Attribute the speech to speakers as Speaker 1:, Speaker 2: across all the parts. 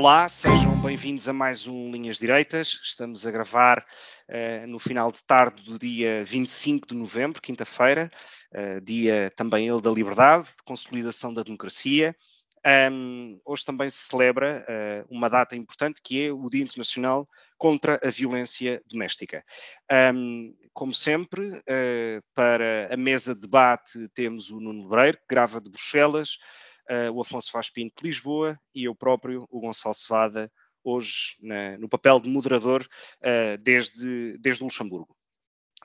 Speaker 1: Olá, sejam bem-vindos a mais um Linhas Direitas. Estamos a gravar uh, no final de tarde do dia 25 de novembro, quinta-feira, uh, dia também ele da liberdade, de consolidação da democracia. Um, hoje também se celebra uh, uma data importante que é o Dia Internacional contra a Violência Doméstica. Um, como sempre, para a mesa de debate temos o Nuno Lebreiro, que grava de Bruxelas, uh, o Afonso Vaz Pinto de Lisboa e eu próprio, o Gonçalo Cevada, hoje na, no papel de moderador uh, desde, desde Luxemburgo.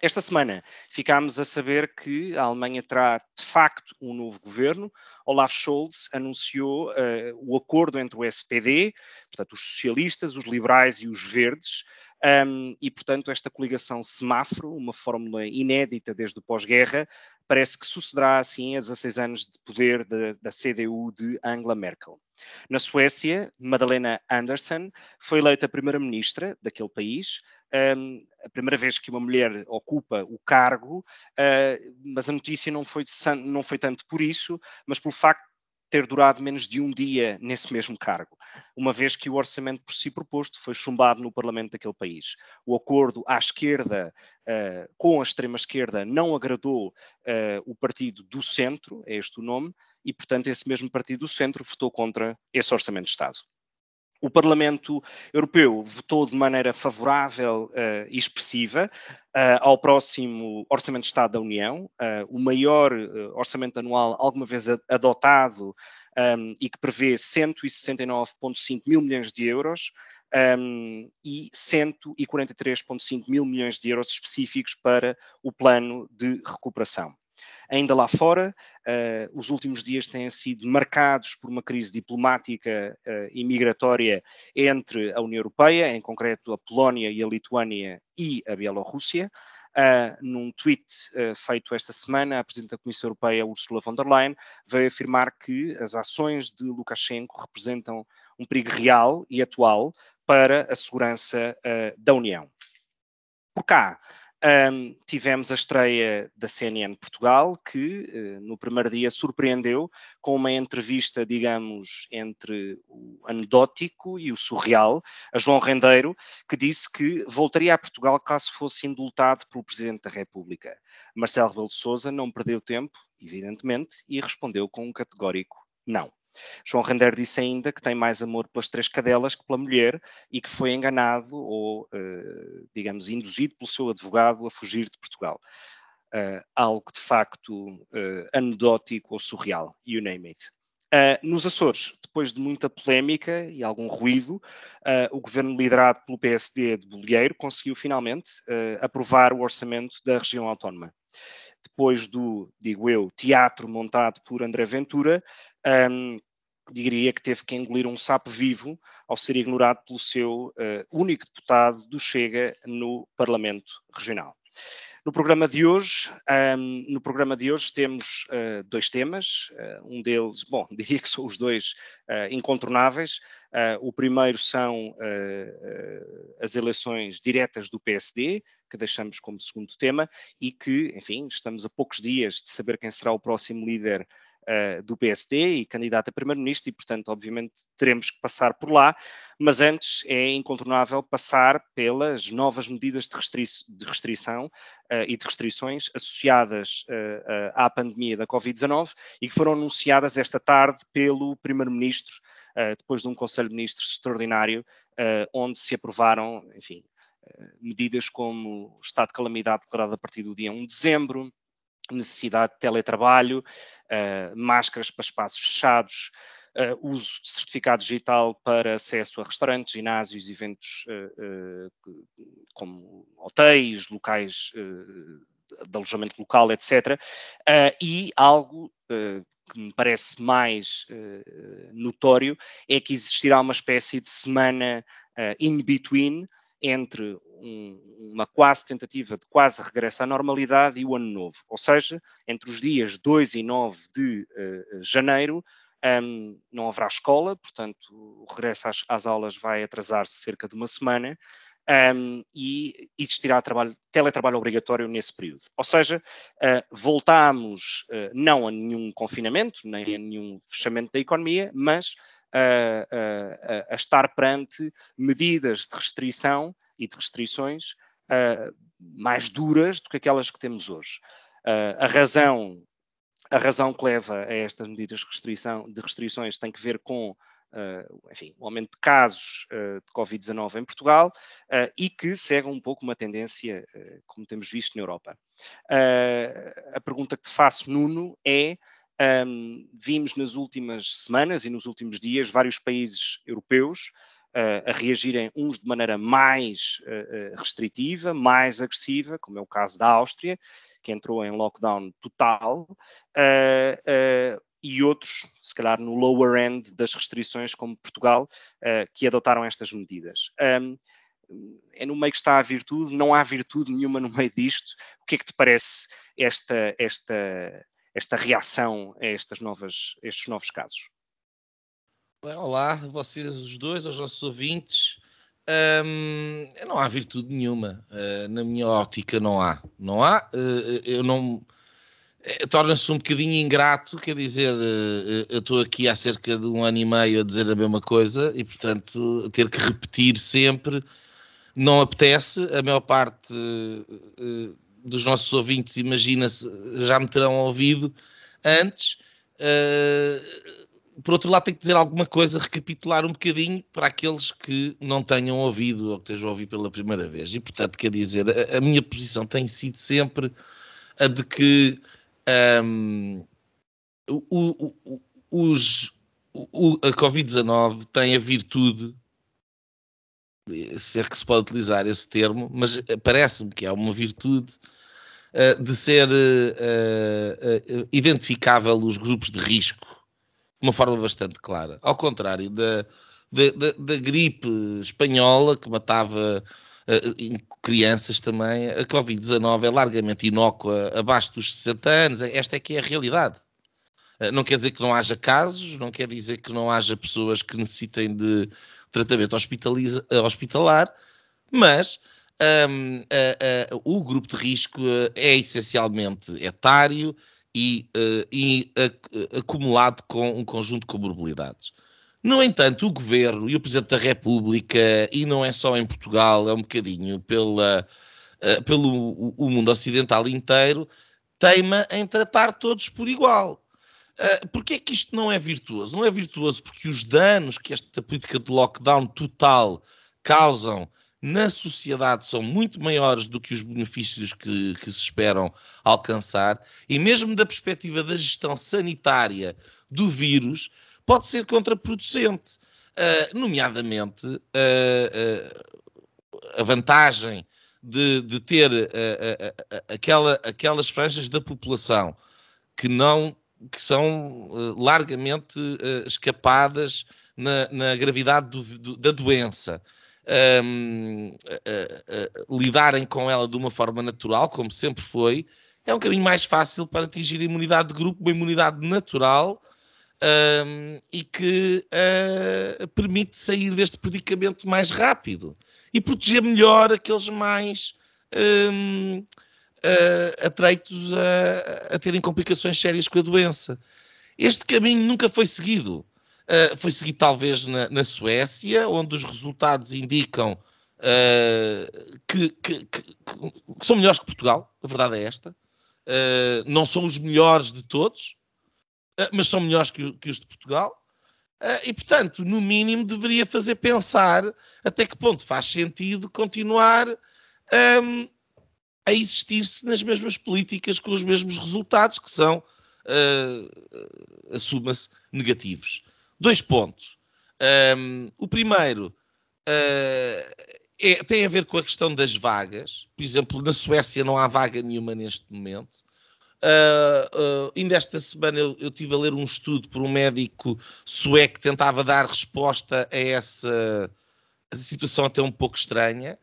Speaker 1: Esta semana ficámos a saber que a Alemanha terá de facto um novo governo. Olaf Scholz anunciou uh, o acordo entre o SPD, portanto, os socialistas, os liberais e os verdes, um, e, portanto, esta coligação semáforo, uma fórmula inédita desde o pós-guerra, parece que sucederá assim a 16 anos de poder da, da CDU de Angela Merkel. Na Suécia, Madalena Andersson foi eleita primeira-ministra daquele país, um, a primeira vez que uma mulher ocupa o cargo, uh, mas a notícia não foi, não foi tanto por isso, mas pelo facto ter durado menos de um dia nesse mesmo cargo, uma vez que o orçamento por si proposto foi chumbado no Parlamento daquele país. O acordo à esquerda uh, com a extrema-esquerda não agradou uh, o partido do centro, é este o nome, e, portanto, esse mesmo partido do centro votou contra esse orçamento de Estado. O Parlamento Europeu votou de maneira favorável uh, e expressiva uh, ao próximo Orçamento de Estado da União, uh, o maior orçamento anual alguma vez adotado um, e que prevê 169,5 mil milhões de euros um, e 143,5 mil milhões de euros específicos para o plano de recuperação. Ainda lá fora, uh, os últimos dias têm sido marcados por uma crise diplomática uh, e migratória entre a União Europeia, em concreto a Polónia e a Lituânia e a Bielorrússia. Uh, num tweet uh, feito esta semana, a Presidente da Comissão Europeia, Ursula von der Leyen, veio afirmar que as ações de Lukashenko representam um perigo real e atual para a segurança uh, da União. Por cá, um, tivemos a estreia da CNN Portugal, que uh, no primeiro dia surpreendeu com uma entrevista, digamos, entre o anedótico e o surreal, a João Rendeiro, que disse que voltaria a Portugal caso fosse indultado pelo Presidente da República. Marcelo Rebelo de Sousa não perdeu tempo, evidentemente, e respondeu com um categórico não. João Render disse ainda que tem mais amor pelas três cadelas que pela mulher e que foi enganado ou, uh, digamos, induzido pelo seu advogado a fugir de Portugal. Uh, algo de facto uh, anedótico ou surreal, you name it. Uh, nos Açores, depois de muita polémica e algum ruído, uh, o governo liderado pelo PSD de Bolieiro conseguiu finalmente uh, aprovar o orçamento da região autónoma. Depois do, digo eu, teatro montado por André Ventura, um, diria que teve que engolir um sapo vivo ao ser ignorado pelo seu uh, único deputado do Chega no Parlamento Regional. No programa de hoje, um, no programa de hoje temos uh, dois temas, uh, um deles, bom, diria que são os dois incontornáveis. o primeiro são as eleições diretas do PSD, que deixamos como segundo tema, e que, enfim, estamos a poucos dias de saber quem será o próximo líder uh, do PSD e candidato a primeiro-ministro, e, portanto, obviamente, teremos que passar por lá, mas antes é incontornável passar pelas novas medidas de, restri de restrição uh, e de restrições associadas uh, à pandemia da Covid-19 e que foram anunciadas esta tarde pelo primeiro-ministro, depois de um Conselho de Ministros extraordinário, onde se aprovaram, enfim, medidas como o estado de calamidade declarado a partir do dia 1 de dezembro, necessidade de teletrabalho, uh, máscaras para espaços fechados, uh, uso de certificado digital para acesso a restaurantes, ginásios, eventos uh, como hotéis, locais de alojamento local, etc. e algo que me parece mais notório é que existirá uma espécie de semana uh, in between entre um, uma quase tentativa de quase regresso à normalidade e o ano novo. Ou seja, entre os dias 2 e 9 de uh, janeiro, um, não haverá escola, portanto, o regresso às, às aulas vai atrasar-se cerca de uma semana. Um, e existirá trabalho, teletrabalho obrigatório nesse período. Ou seja, uh, voltamos uh, não a nenhum confinamento, nem a nenhum fechamento da economia, mas uh, a estar perante medidas de restrição e de restrições mais duras do que aquelas que temos hoje. a razão a razão que leva a estas medidas de, restrição, de restrições tem que ver com Uh, enfim, o aumento de casos uh, de Covid-19 em Portugal uh, e que segue um pouco uma tendência, como temos visto na Europa. a pergunta que te faço, Nuno, é: um, vimos nas últimas semanas e nos últimos dias vários países europeus a reagirem uns de maneira mais restritiva, mais agressiva, como é o caso da Áustria, que entrou em lockdown total, e outros, se calhar no lower end das restrições, como Portugal, uh, que adotaram estas medidas. Um, é no meio que está a virtude, não há virtude nenhuma no meio disto. O que é que te parece esta, esta, esta reação a estas novas, estes novos casos?
Speaker 2: Olá, vocês os dois, aos nossos ouvintes. Um, não há virtude nenhuma. Uh, na minha ótica, não há. Não há. Uh, eu não é, torna-se um bocadinho ingrato, quer dizer, eh, eu estou aqui há cerca de um ano e meio a dizer a mesma coisa e, portanto, ter que repetir sempre não apetece. A maior parte eh, dos nossos ouvintes, imagina-se, já me terão ouvido antes. Eh, por outro lado, tenho que dizer alguma coisa, recapitular um bocadinho para aqueles que não tenham ouvido ou que estejam a ouvir pela primeira vez. E, portanto, quer dizer, a, a minha posição tem sido sempre a de que um, o, o, os, o, a Covid-19 tem a virtude, se é que se pode utilizar esse termo, mas parece-me que é uma virtude uh, de ser uh, uh, identificável os grupos de risco de uma forma bastante clara. Ao contrário da, da, da, da gripe espanhola que matava crianças também, a Covid-19 é largamente inócua abaixo dos 60 anos. Esta é que é a realidade. Não quer dizer que não haja casos, não quer dizer que não haja pessoas que necessitem de tratamento hospitalar, mas um, uh, o grupo de risco é essencialmente etário e, e acumulado com um conjunto de comorbilidades. No entanto, o governo e o Presidente da República, e não é só em Portugal, é um bocadinho pela, uh, pelo o, o mundo ocidental inteiro, teima em tratar todos por igual. Uh, Porquê é que isto não é virtuoso? Não é virtuoso porque os danos que esta política de lockdown total causam na sociedade são muito maiores do que os benefícios que, que, se esperam alcançar, e mesmo da perspectiva da gestão sanitária do vírus, pode ser contraproducente. Uh, nomeadamente, uh, uh, a vantagem de, de ter aquela, aquelas franjas da população que não que são largamente escapadas na, na gravidade do, do, da doença. Um, lidarem com ela de uma forma natural, como sempre foi, é um caminho mais fácil para atingir a imunidade de grupo, uma imunidade natural um, e que uh, permite sair deste predicamento mais rápido e proteger melhor aqueles mais um, uh, ah, atreitos a, a, terem complicações sérias com a doença. Este caminho nunca foi seguido. Uh, foi seguido talvez na, na, Suécia, onde os resultados indicam que, que, que, que, são melhores que Portugal, a verdade é esta. não são os melhores de todos, mas são melhores que, os de Portugal. Uh, e, portanto, no mínimo, deveria fazer pensar até que ponto faz sentido continuar um, a existir-se nas mesmas políticas com os mesmos resultados, que são, uh, assuma-se, negativos. Dois pontos. Um, o primeiro uh, é, tem a ver com a questão das vagas. Por exemplo, na Suécia não há vaga nenhuma neste momento. Uh, uh, ainda esta semana eu, eu tive a ler um estudo por um médico sueco que tentava dar resposta a essa, essa situação até um pouco estranha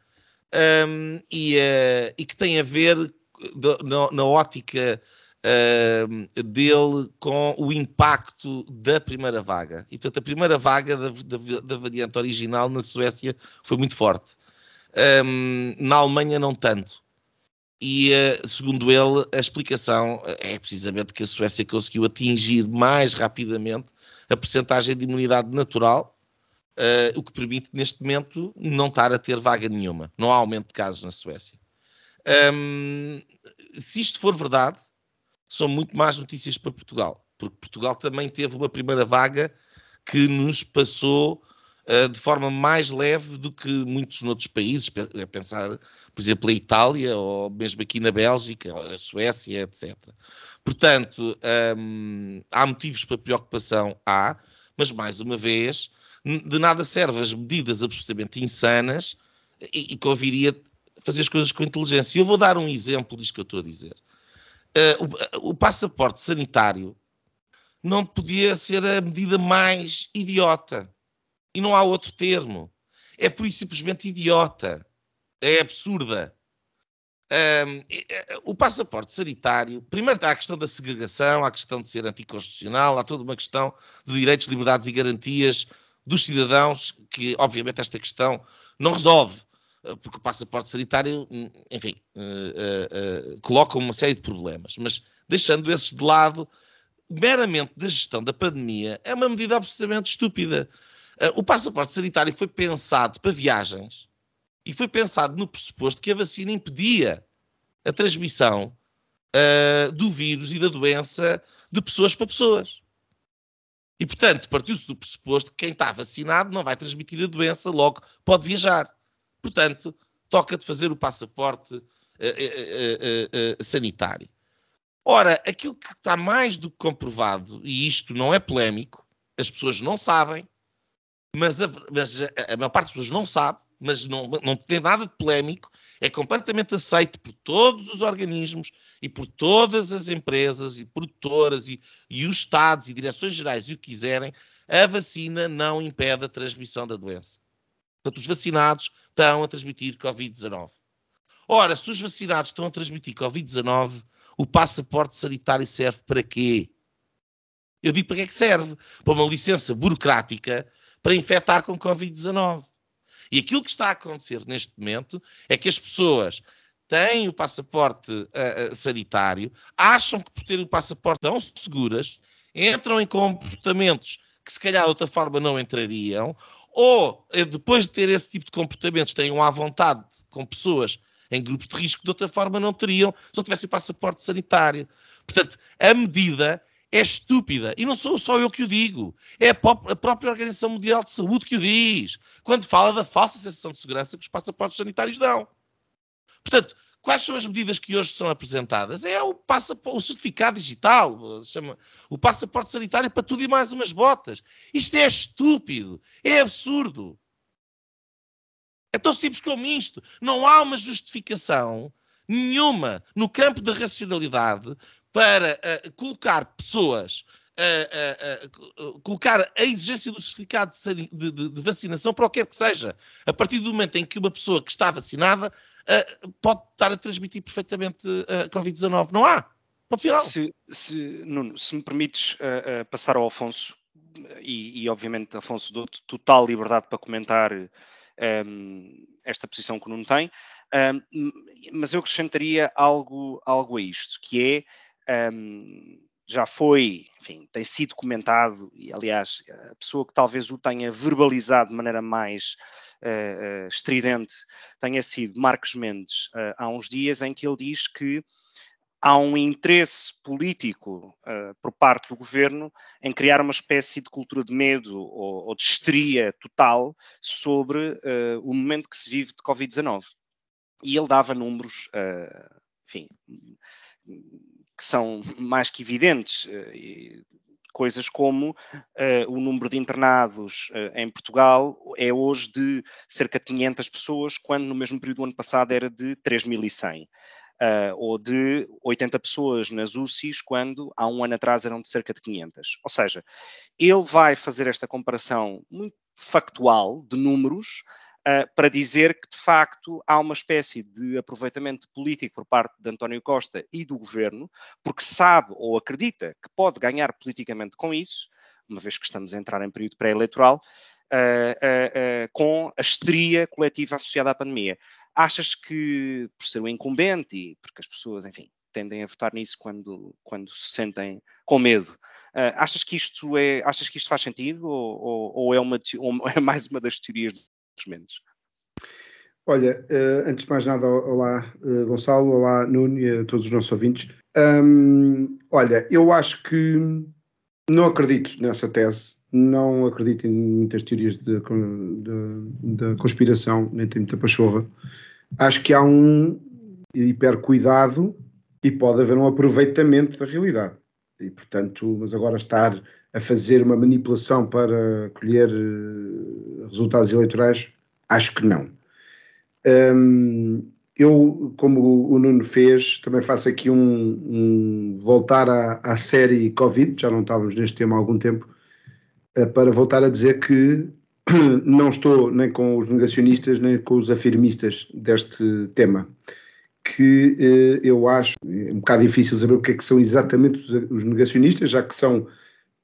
Speaker 2: um, e, uh, e, que tem a ver na, na, ótica dele com o impacto da primeira vaga. E portanto, a primeira vaga da, da, da variante original na Suécia foi muito forte. Um, na Alemanha, não tanto. E, uh, segundo ele, a explicação é precisamente que a Suécia conseguiu atingir mais rapidamente a percentagem de imunidade natural, uh, o que permite, neste momento, não estar a ter vaga nenhuma. Não há aumento de casos na Suécia. Um, se isto for verdade, são muito más notícias para Portugal, porque Portugal também teve uma primeira vaga que nos passou uh, de forma mais leve do que muitos outros países, a pensar, por exemplo, a Itália, ou mesmo aqui na Bélgica, a Suécia, etc. Portanto, um, há motivos para preocupação, há, mas mais uma vez, de nada servem as medidas absolutamente insanas e, e conviria fazer as coisas com inteligência. Eu vou dar um exemplo disto que eu estou a dizer. Uh, o, o, passaporte sanitário não podia ser a medida mais idiota. E não há outro termo. É por isso simplesmente idiota. É absurda. Um, o passaporte sanitário, primeiro há a questão da segregação, há a questão de ser anticonstitucional, há toda uma questão de direitos, liberdades e garantias dos cidadãos, que obviamente esta questão não resolve. Eh, porque o passaporte sanitário, hum, enfim, uh, uh, uh, coloca uma série de problemas. Mas deixando esses de lado, meramente da gestão da pandemia, é uma medida absolutamente estúpida. o passaporte sanitário foi pensado para viagens e foi pensado no pressuposto que a vacina impedia a transmissão do vírus e da doença de pessoas para pessoas. E, portanto, partiu-se do pressuposto que quem está vacinado não vai transmitir a doença, logo pode viajar. Portanto, toca de fazer o passaporte uh, uh, uh, sanitário. Ora, aquilo que está mais do que comprovado, e isto não é polémico, as pessoas não sabem, mas a, mas a, a maior parte das pessoas não sabe, mas não, não tem nada de polémico, é completamente aceito por todos os organismos e por todas as empresas e produtoras e, e os Estados e direções gerais e o que quiserem, a vacina não impede a transmissão da doença. Portanto, os vacinados estão a transmitir Covid-19. Ora, se os vacinados estão a transmitir Covid-19, o passaporte sanitário serve para quê? Eu digo para que é que serve? Para uma licença burocrática para infectar com Covid-19. E aquilo que está a acontecer neste momento é que as pessoas têm o passaporte uh, sanitário, acham que por terem o passaporte estão seguras, entram em comportamentos que se calhar de outra forma não entrariam, ou eh, depois de ter esse tipo de comportamentos tenham à vontade com pessoas em grupos de risco que de outra forma não teriam se não tivessem passaporte sanitário. Portanto, a medida é estúpida. E não sou só eu que o digo. É a própria Organização Mundial de Saúde que o diz. Quando fala da falsa sensação de segurança que os passaportes sanitários dão. Portanto, Quais são as medidas que hoje são apresentadas? É o, passaporte, o certificado digital, chama, o passaporte sanitário para tudo e mais umas botas. Isto é estúpido, é absurdo. É tão simples como isto. Não há uma justificação nenhuma no campo da racionalidade para uh, colocar pessoas uh, uh, colocar a exigência do certificado de, de, de, vacinação para o que quer que seja. A partir do momento em que uma pessoa que está vacinada uh, pode estar a transmitir perfeitamente a uh, Covid-19. Não há. Ponto final.
Speaker 1: Se, se, Nuno, se me permites uh, passar ao Afonso, e, e, obviamente Afonso dou-te total liberdade para comentar um, esta posição que o Nuno tem, um, mas eu acrescentaria algo, algo a isto, que é um, já foi, enfim, tem sido comentado, e aliás, a pessoa que talvez o tenha verbalizado de maneira mais uh, estridente tenha sido Marcos Mendes uh, há uns dias, em que ele diz que há um interesse político uh, por parte do governo em criar uma espécie de cultura de medo ou, ou de histeria total sobre uh, o momento que se vive de Covid-19. E ele dava números, uh, enfim, que são mais que evidentes coisas como uh, o número de internados uh, em Portugal é hoje de cerca de 500 pessoas, quando no mesmo período do ano passado era de 3.100. uh, ou de 80 pessoas nas UCIs, quando há um ano atrás eram de cerca de 500. Ou seja, ele vai fazer esta comparação muito factual de números para dizer que, de facto, há uma espécie de aproveitamento político por parte de António Costa e do governo, porque sabe ou acredita que pode ganhar politicamente com isso, uma vez que estamos a entrar em período pré-eleitoral, uh, uh, com a histeria coletiva associada à pandemia. Achas que, por ser um incumbente e porque as pessoas, enfim, tendem a votar nisso quando, quando se sentem com medo. Uh, achas, que isto é, achas que isto faz sentido ou, ou, ou, é, uma, ou é mais uma das teorias dos mentes?
Speaker 3: Olha, uh, antes de mais nada, olá uh, Gonçalo, olá Nuno e a todos os nossos ouvintes. Olha, eu acho que não acredito nessa tese, não acredito em muitas teorias de conspiração, nem tem muita pachorra. Acho que há um hiper cuidado e pode haver um aproveitamento da realidade. E, portanto, mas agora estar a fazer uma manipulação para colher eh, resultados eleitorais, acho que não. Um, eu, como o Nuno fez, também faço aqui um, um voltar à, à, série Covid, já não estávamos neste tema há algum tempo, uh, para voltar a dizer que não estou nem com os negacionistas nem com os afirmistas deste tema que eh, eu acho é um bocado difícil saber o que é que são exatamente os, os negacionistas, já que são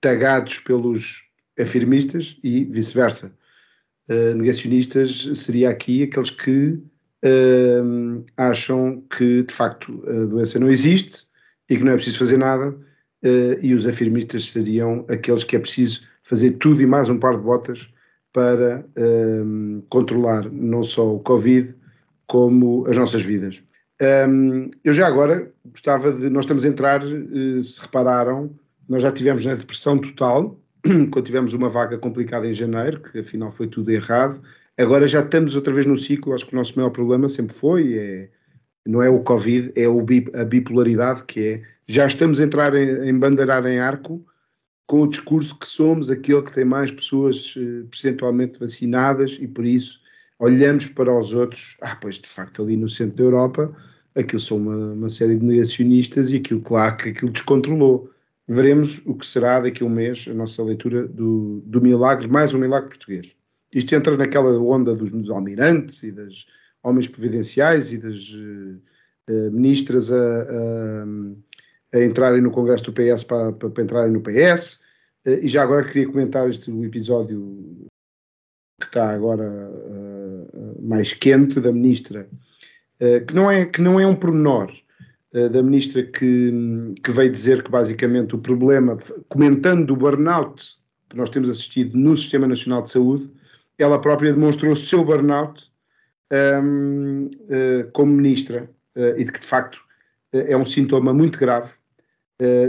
Speaker 3: tagados pelos afirmistas e vice-versa. Uh, negacionistas seria aqui aqueles que uh, acham que de facto a doença não existe e que não é preciso fazer nada, uh, e os afirmistas seriam aqueles que é preciso fazer tudo e mais um par de botas para controlar não só o Covid, como as nossas vidas. Um, eu já agora gostava de. Nós estamos a entrar, eh, se repararam, nós já tivemos na depressão total, quando tivemos uma vaga complicada em janeiro, que afinal foi tudo errado. Agora já estamos outra vez no ciclo. Acho que o nosso maior problema sempre foi, é, não é o Covid, é o, a bipolaridade, que é já estamos a entrar em, em bandeirar em arco com o discurso que somos aquele que tem mais pessoas eh, percentualmente vacinadas e por isso olhamos para os outros, ah, pois de facto ali no centro da Europa, aquilo são uma, uma série de negacionistas e aquilo, claro, que aquilo descontrolou. Veremos o que será daqui a um mês a nossa leitura do, do milagre, mais um milagre português. Isto entra naquela onda dos almirantes e das homens providenciais e das uh, ministras a, a, a, entrarem no Congresso do PS para, para, para entrarem no PS. Uh, eh, e já agora queria comentar este episódio que está agora mais quente da ministra, uh, que, não é, que não é um pormenor, uh, da ministra que, que veio dizer que basicamente o problema, comentando o burnout que nós temos assistido no Sistema Nacional de Saúde, ela própria demonstrou o seu burnout um, ehm, como ministra e de que de facto é um sintoma muito grave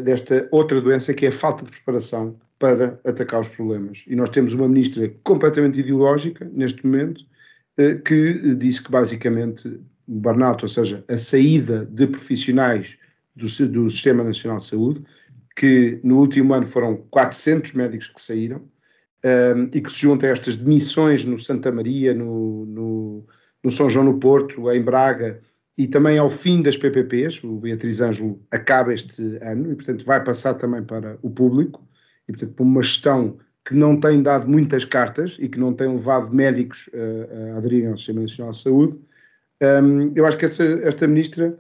Speaker 3: desta outra doença que é a falta de preparação para atacar os problemas. E nós temos uma ministra completamente ideológica, neste momento, eh, que disse que basicamente o burnout, ou seja, a saída de profissionais do, do Sistema Nacional de Saúde, que no último ano foram 400 médicos que saíram, um, ehm, e que se junta a estas demissões no Santa Maria, no, no, no, São João no Porto, em Braga, e também ao fim das PPPs, o Beatriz Ângelo acaba este ano, e portanto vai passar também para o público, e, portanto, por uma gestão que não tem dado muitas cartas e que não tem levado médicos a, a aderirem ao Sistema Nacional de Saúde, um, eu acho que essa, esta ministra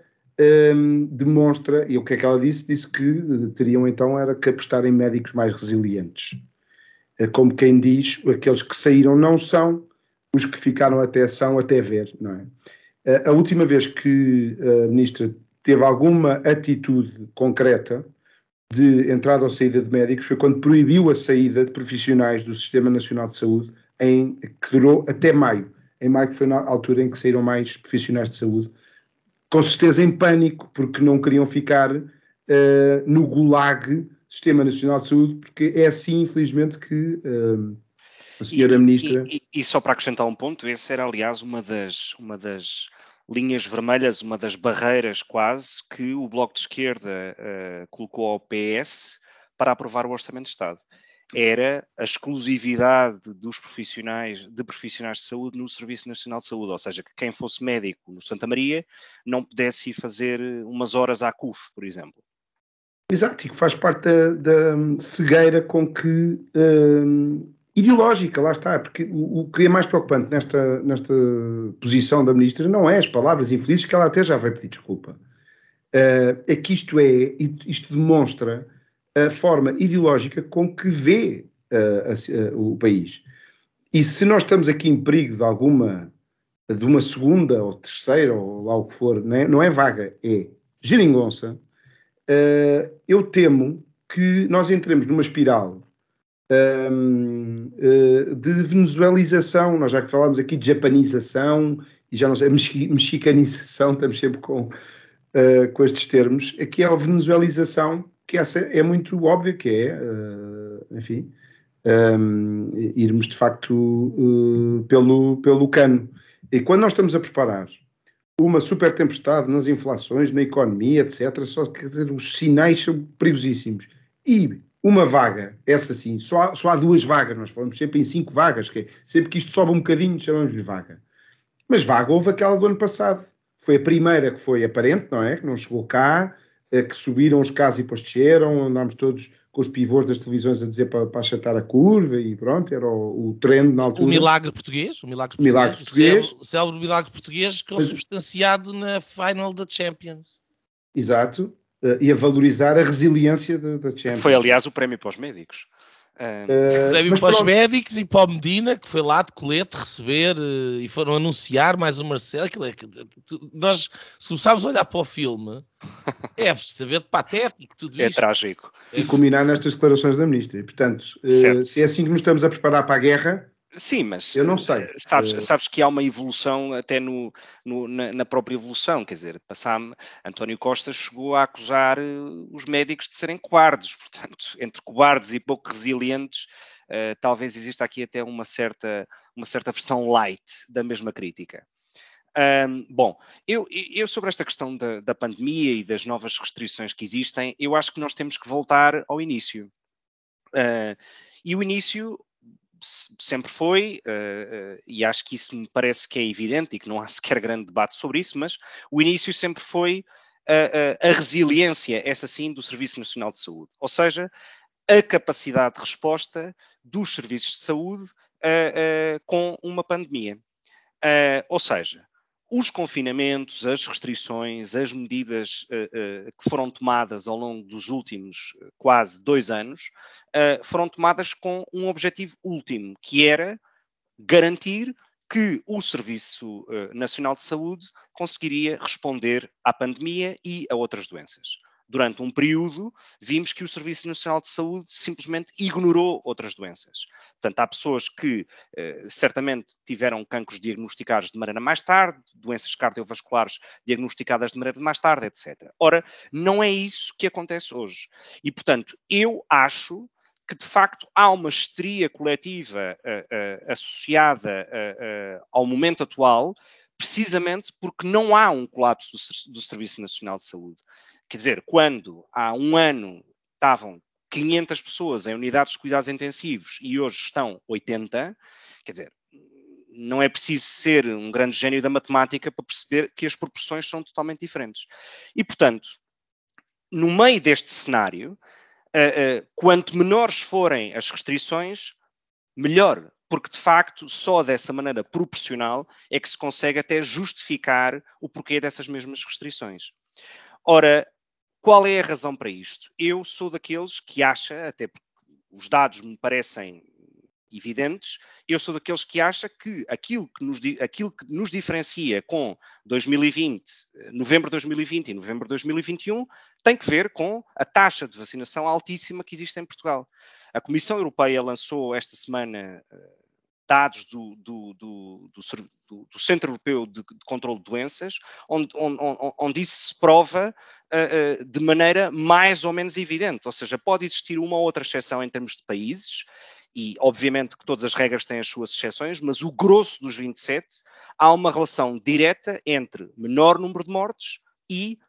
Speaker 3: um, demonstra, e o que é que ela disse? Disse que teriam então era que apostar em médicos mais resilientes. Como quem diz, aqueles que saíram não são, os que ficaram até são até ver, não é? A última vez que a ministra teve alguma atitude concreta de entrada ou saída de médicos foi quando proibiu a saída de profissionais do Sistema Nacional de Saúde, em, que durou até maio. Em maio foi na altura em que saíram mais profissionais de saúde, com certeza em pânico, porque não queriam ficar uh, no gulag Sistema Nacional de Saúde, porque é assim, infelizmente, que uh, a senhora
Speaker 1: e,
Speaker 3: Ministra...
Speaker 1: E, e, e, só para acrescentar um ponto, esse era, aliás, uma das, uma das linhas vermelhas, uma das barreiras quase que o Bloco de Esquerda uh, colocou ao PS para aprovar o Orçamento de Estado. era a exclusividade dos profissionais, de profissionais de saúde no Serviço Nacional de Saúde, ou seja, que quem fosse médico no Santa Maria não pudesse ir fazer umas horas à CUF, por exemplo.
Speaker 3: Exato, e que faz parte da, da cegueira com que hum, ideológica, lá está, porque o, o, que é mais preocupante nesta, nesta posição da ministra não é as palavras infelizes, que ela até já vai pedir desculpa. Uh, é que isto é, isto demonstra a forma ideológica com que vê uh, a, uh, o país. E se nós estamos aqui em perigo de alguma, de uma segunda ou terceira ou lá o que for, não é, não é vaga, é geringonça, eu temo que nós entremos numa espiral um, uh, de venezuelização, nós já que falámos aqui de japanização e já não sei, mexicanização, estamos sempre com, uh, com estes termos, aqui é a venezuelização, que essa é muito óbvia, que é, uh, enfim, um, irmos de facto pelo, pelo cano. E quando nós estamos a preparar uma super tempestade nas inflações, na economia, etc., só quer dizer, os sinais são perigosíssimos. E uma vaga, essa sim, só há, só há duas vagas, nós falamos sempre em cinco vagas, que é, sempre que isto sobe um bocadinho, chamamos-lhe vaga. Mas vaga houve aquela do ano passado. Foi a primeira que foi aparente, não é? Que não chegou cá, é, que subiram os casos e depois desceram, andámos todos com os pivôs das televisões a dizer para, para achatar a curva e pronto, era o, o trend na altura.
Speaker 2: O milagre português, o milagre português, milagre português. O célebre milagre português consubstanciado na final da Champions.
Speaker 3: Exato, uh, e a valorizar a resiliência da Champions.
Speaker 1: Foi, aliás, o prémio para os médicos.
Speaker 2: Uh, prémio para os médicos e para o Medina, que foi lá de colete receber uh, e foram anunciar mais o Marcelo. Aquilo é, nós, se começarmos a olhar para o filme, é absolutamente patético tudo
Speaker 1: é isto. É trágico.
Speaker 3: E culminar nestas declarações da Ministra. E, portanto, uh, se é assim que nos estamos a preparar para a guerra,
Speaker 1: Sim, mas
Speaker 3: eu não sei.
Speaker 1: Eh, sabes, uh... sabes que há uma evolução até no, no na, na, própria evolução, quer dizer, passar António Costa chegou a acusar uh, os médicos de serem cobardes, portanto, entre cobardes e pouco resilientes, uh, talvez exista aqui até uma certa, uma certa versão light da mesma crítica. Um, bom, eu, eu, sobre esta questão da, da pandemia e das novas restrições que existem, eu acho que nós temos que voltar ao início. e o início sempre foi, uh, uh, e acho que isso me parece que é evidente e que não há sequer grande debate sobre isso, mas o início sempre foi a, a, a resiliência, essa sim, do Serviço Nacional de Saúde. Ou seja, a capacidade de resposta dos serviços de saúde uh, com uma pandemia. ou seja, os confinamentos, as restrições, as medidas uh, uh, que foram tomadas ao longo dos últimos uh, quase dois anos foram tomadas com um objetivo último, que era garantir que o Serviço Nacional de Saúde conseguiria responder à pandemia e a outras doenças durante um período, vimos que o Serviço Nacional de Saúde simplesmente ignorou outras doenças. Portanto, há pessoas que eh, certamente tiveram cancros diagnosticados de maneira mais tarde, doenças cardiovasculares diagnosticadas de maneira mais tarde, etc. Ora, não é isso que acontece hoje. E, portanto, eu acho que de facto há uma histeria coletiva uh, uh, associada uh, ao momento atual, precisamente porque não há um colapso do, do Serviço Nacional de Saúde. Quer dizer, quando há um ano estavam 500 pessoas em unidades de cuidados intensivos e hoje estão 80, quer dizer, não é preciso ser um grande gênio da matemática para perceber que as proporções são totalmente diferentes. E, portanto, no meio deste cenário, uh, uh, quanto menores forem as restrições, melhor, porque de facto só dessa maneira proporcional é que se consegue até justificar o porquê dessas mesmas restrições. Ora, qual é a razão para isto? Eu sou daqueles que acha, até porque os dados me parecem evidentes, eu sou daqueles que acha que aquilo que nos, aquilo que nos diferencia com 2020, novembro de 2020 e novembro de 2021, tem que ver com a taxa de vacinação altíssima que existe em Portugal. A Comissão Europeia lançou esta semana eh, dados do, do, do, do, Centro Europeu de, de Controlo de Doenças, onde, onde, onde isso se prova uh, uh, de maneira mais ou menos evidente. Ou seja, pode existir uma ou outra exceção em termos de países, e obviamente que todas as regras têm as suas exceções, mas o grosso dos 27 há uma relação direta entre menor número de mortes e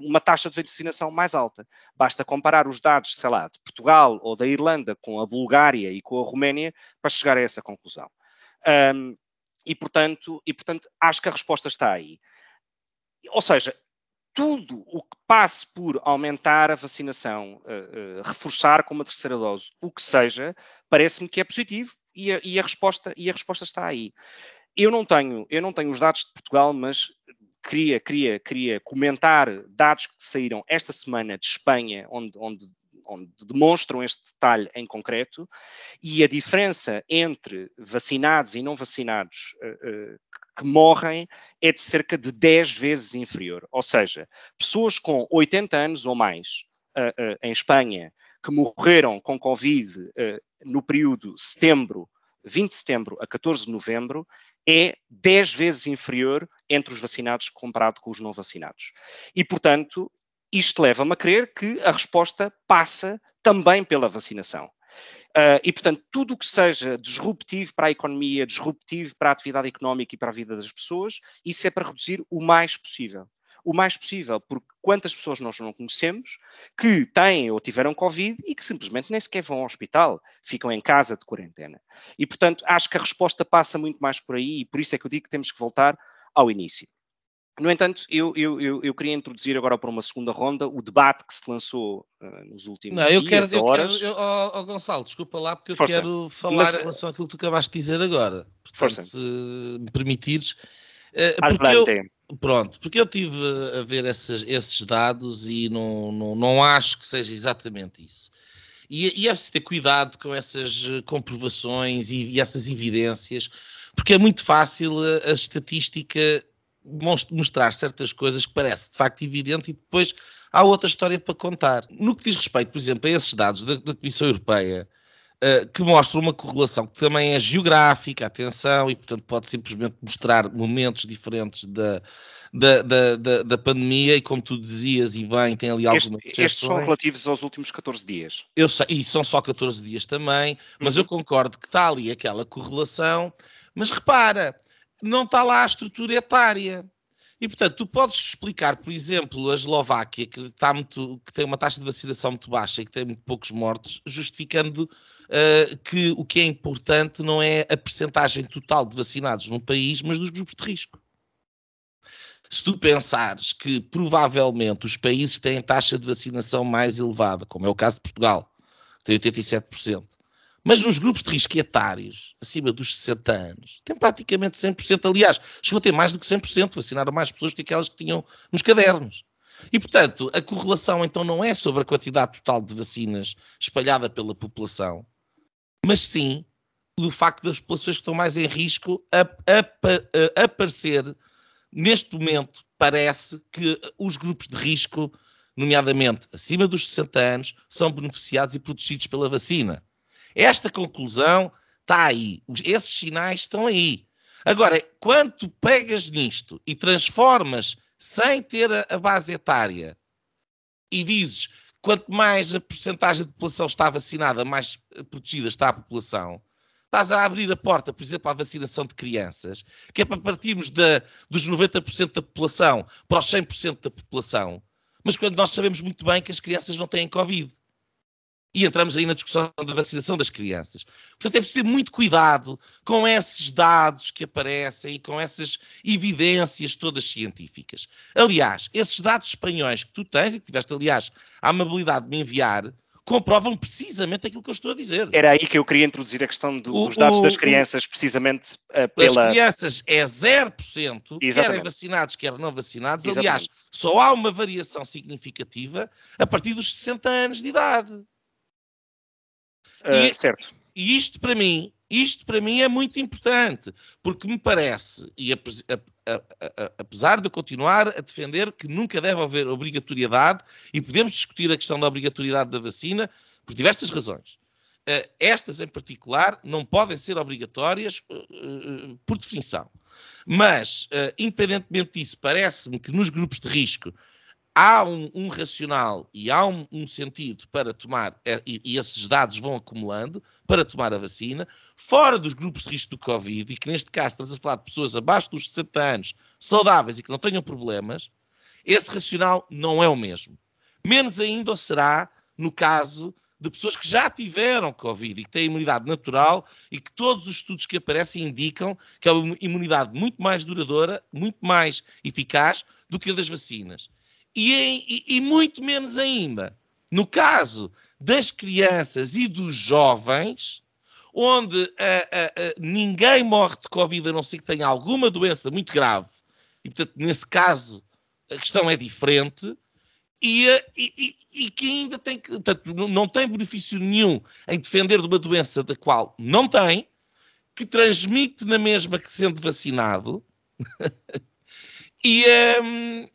Speaker 1: uma taxa de vacinação mais alta. Basta comparar os dados, sei lá, de Portugal ou da Irlanda com a Bulgária e com a Roménia para chegar a essa conclusão. Um, e, portanto, e, portanto, acho que a resposta está aí. Ou seja, tudo o que passe por aumentar a vacinação, uh, uh, reforçar com uma terceira dose, o que seja, parece-me que é positivo e a, e a, resposta, e a resposta está aí. Eu não tenho, eu não tenho os dados de Portugal, mas queria, queria, queria comentar dados que saíram esta semana de Espanha, onde, onde, onde demonstram este detalhe em concreto, e a diferença entre vacinados e não vacinados uh, uh, que morrem é de cerca de 10 vezes inferior. Ou seja, pessoas com 80 anos ou mais uh, em Espanha que morreram com Covid no período setembro, 20 de setembro a 14 de novembro, é 10 vezes inferior entre os vacinados comparado com os não vacinados. E, portanto, isto leva-me a crer que a resposta passa também pela vacinação. Uh, e, portanto, tudo o que seja disruptivo para a economia, disruptivo para a atividade económica e para a vida das pessoas, isso é para reduzir o mais possível o mais possível, porque quantas pessoas nós não conhecemos que têm ou tiveram Covid e que simplesmente nem sequer vão ao hospital, ficam em casa de quarentena. E, portanto, acho que a resposta passa muito mais por aí e por isso é que eu digo que temos que voltar ao início. No entanto, eu, eu, eu, eu, queria introduzir agora para uma segunda ronda o debate que se lançou uh, nos últimos não,
Speaker 2: eu
Speaker 1: dias,
Speaker 2: quero,
Speaker 1: horas.
Speaker 2: Eu quero, oh, oh, Gonçalo, desculpa lá, porque eu Força. quero falar Mas, em relação àquilo que tu acabaste de dizer agora. Portanto, Força. se me permitires. Uh, porque eu, Pronto, porque eu tive a ver esses, esses dados e não, não, não acho que seja exatamente isso. E, e é preciso ter cuidado com essas eh, comprovações e, e, essas evidências, porque é muito fácil a, a estatística mostrar certas coisas que parece de facto evidente e depois há outra história para contar. No que diz respeito, por exemplo, a esses dados da, da Comissão Europeia, uh, que mostram uma correlação que também é geográfica, atenção, e portanto pode simplesmente mostrar momentos diferentes da, da, da, da, da pandemia, e como tu dizias, e bem, tem ali algumas
Speaker 1: este, Estes são relativos aos últimos 14 dias.
Speaker 2: Eu sei, e são só 14 dias também, mas uhum. eu concordo que está ali aquela correlação, mas repara, não está lá a estrutura etária. E, portanto, tu podes explicar, por exemplo, a Eslováquia, que, está muito, que tem uma taxa de vacinação muito baixa e que tem muito poucos mortos, justificando uh, que o que é importante não é a percentagem total de vacinados no país, mas dos grupos de risco. Se tu pensares que provavelmente os países têm taxa de vacinação mais elevada, como é o caso de Portugal, que tem 87%, mas nos grupos de risco etários, acima dos 60 anos, tem praticamente 100%. Aliás, chegou a ter mais do que 100%, vacinaram mais pessoas do que aquelas que tinham nos cadernos. E, portanto, a correlação então não é sobre a quantidade total de vacinas espalhada pela população, mas sim do facto das populações que estão mais em risco a, a, a aparecer. Neste momento, parece que os grupos de risco, nomeadamente acima dos 60 anos, são beneficiados e protegidos pela vacina. Esta conclusão está aí. Esses sinais estão aí. Agora, quando tu pegas nisto e transformas sem ter a, base etária e dizes quanto mais a porcentagem de população está vacinada, mais protegida está a população, estás a abrir a porta, por exemplo, à vacinação de crianças, que é para partirmos dos 90% da população para os 100% da população, mas quando nós sabemos muito bem que as crianças não têm Covid. E entramos aí na discussão da vacinação das crianças. Portanto, é preciso ter muito cuidado com esses dados que aparecem e com essas evidências todas científicas. Aliás, esses dados espanhóis que tu tens e que tiveste, aliás, a amabilidade de me enviar, comprovam precisamente aquilo que eu estou a dizer.
Speaker 1: Era aí que eu queria introduzir a questão do, o, dos dados o, das crianças, precisamente uh, pela...
Speaker 2: As crianças é 0%, Exatamente. quer vacinados, quer não vacinados. Exatamente. Aliás, só há uma variação significativa a partir dos 60 anos de idade.
Speaker 1: E, certo.
Speaker 2: E isto para mim, isto para mim é muito importante, porque me parece, e apesar de continuar a defender que nunca deve haver obrigatoriedade, e podemos discutir a questão da obrigatoriedade da vacina por diversas razões. Uh, estas em particular não podem ser obrigatórias uh, por definição. Mas, independentemente disso, parece-me que nos grupos de risco há um, um, racional e há um, um sentido para tomar, é, e, e, esses dados vão acumulando, para tomar a vacina, fora dos grupos de risco do Covid, e que neste caso estamos a falar de pessoas abaixo dos 60 anos, saudáveis e que não tenham problemas, esse racional não é o mesmo. Menos ainda será no caso de pessoas que já tiveram Covid e que têm imunidade natural e que todos os estudos que aparecem indicam que é uma imunidade muito mais duradoura, muito mais eficaz do que a das vacinas. E, em, e, e muito menos ainda no caso das crianças e dos jovens, onde uh, uh, uh, ninguém morre de Covid a não ser que tenha alguma doença muito grave, e portanto, nesse caso, a questão é diferente, e, e, e que ainda tem que, portanto, não tem benefício nenhum em defender de uma doença da qual não tem, que transmite na mesma que sendo vacinado. E, um, uh,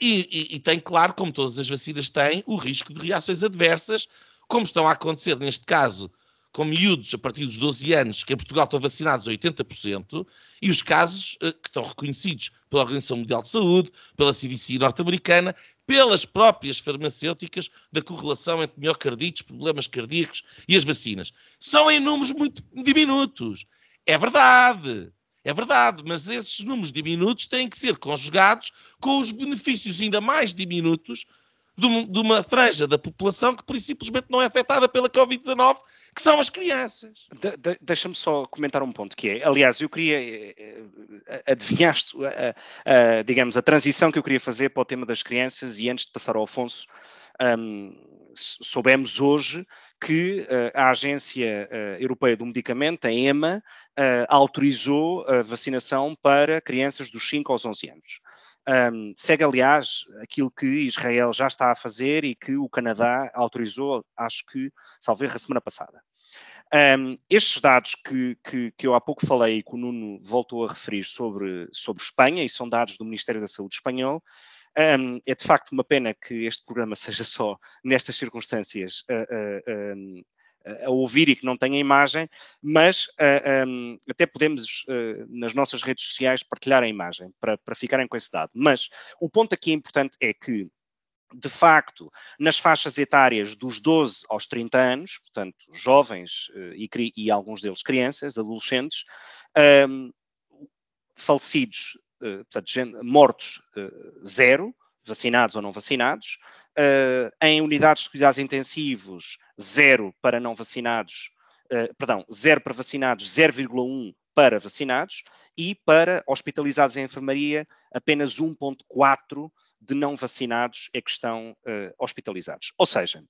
Speaker 2: e, e, tem, claro, como todas as vacinas têm, o risco de reações adversas, como estão a acontecer neste caso com miúdos a partir dos 12 anos, que em Portugal estão vacinados a 80%, e os casos uh, que estão reconhecidos pela Organização Mundial de Saúde, pela CDC norte-americana, pelas próprias farmacêuticas da correlação entre miocardites, problemas cardíacos e as vacinas. São em números muito diminutos. É verdade. É verdade, mas esses números diminutos têm que ser conjugados com os benefícios ainda mais diminutos de uma franja da população que, simplesmente, não é afetada pela Covid-19, que são as crianças.
Speaker 1: De, de, Deixa-me só comentar um ponto que é, aliás, eu queria, eh, eh, adivinhaste, a, a, digamos, a transição que eu queria fazer para o tema das crianças e antes de passar ao Afonso, um, soubemos hoje que uh, a Agência uh, Europeia do Medicamento, a EMA, uh, autorizou a vacinação para crianças dos 5 aos 11 anos. Um, segue, aliás, aquilo que Israel já está a fazer e que o Canadá autorizou, acho que, salvo a semana passada. Um, estes dados que, que, que, eu há pouco falei e que o Nuno voltou a referir sobre, sobre Espanha, e são dados do Ministério da Saúde espanhol, um, é de facto uma pena que este programa seja só nestas circunstâncias a ouvir e que não tenha imagem, mas uh, um, até podemos uh, nas nossas redes sociais partilhar a imagem para, para ficarem com esse dado. Mas o ponto aqui importante é que de facto, nas faixas etárias dos 12 aos 30 anos, portanto, jovens uh, e, e, alguns deles crianças, adolescentes, um, falecidos eh, portanto, mortos eh, zero, vacinados ou não vacinados, uh, em unidades de cuidados intensivos, zero para não vacinados, perdão, zero para vacinados, 0,1 para vacinados, e para hospitalizados em enfermaria, apenas 1,4 de não vacinados é que estão hospitalizados. Ou seja,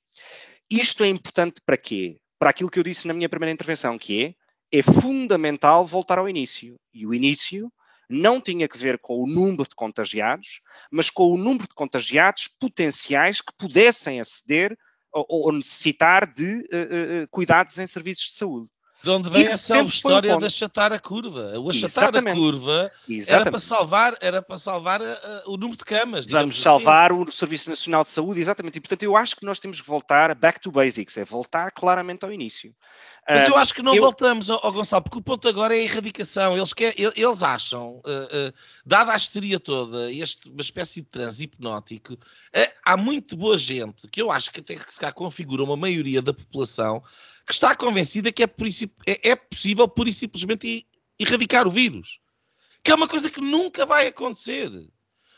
Speaker 1: isto é importante para quê? Para aquilo que eu disse na minha primeira intervenção, que é, é fundamental voltar ao início. E o início não tinha que ver com o número de contagiados, mas com o número de contagiados potenciais que pudessem aceder ou, ou necessitar de uh, uh, cuidados em serviços de saúde.
Speaker 2: De onde vem essa história de achatar a curva. O achatar Exatamente. a curva Exatamente. era para salvar, era para salvar uh, o número de camas.
Speaker 1: Vamos assim. salvar o Serviço Nacional de Saúde, exatamente. E portanto eu acho que nós temos que voltar back to basics, é voltar claramente ao início.
Speaker 2: Mas eu acho que não eu... voltamos, ao Gonçalo, porque o ponto agora é a erradicação. Eles, quer, eles acham, uh, uh, dada a histeria toda, este, uma espécie de transe hipnótico, uh, há muito boa gente que eu acho que até que se cá configura uma maioria da população que está convencida que é, é, é possível pura e simplesmente erradicar o vírus. Que é uma coisa que nunca vai acontecer.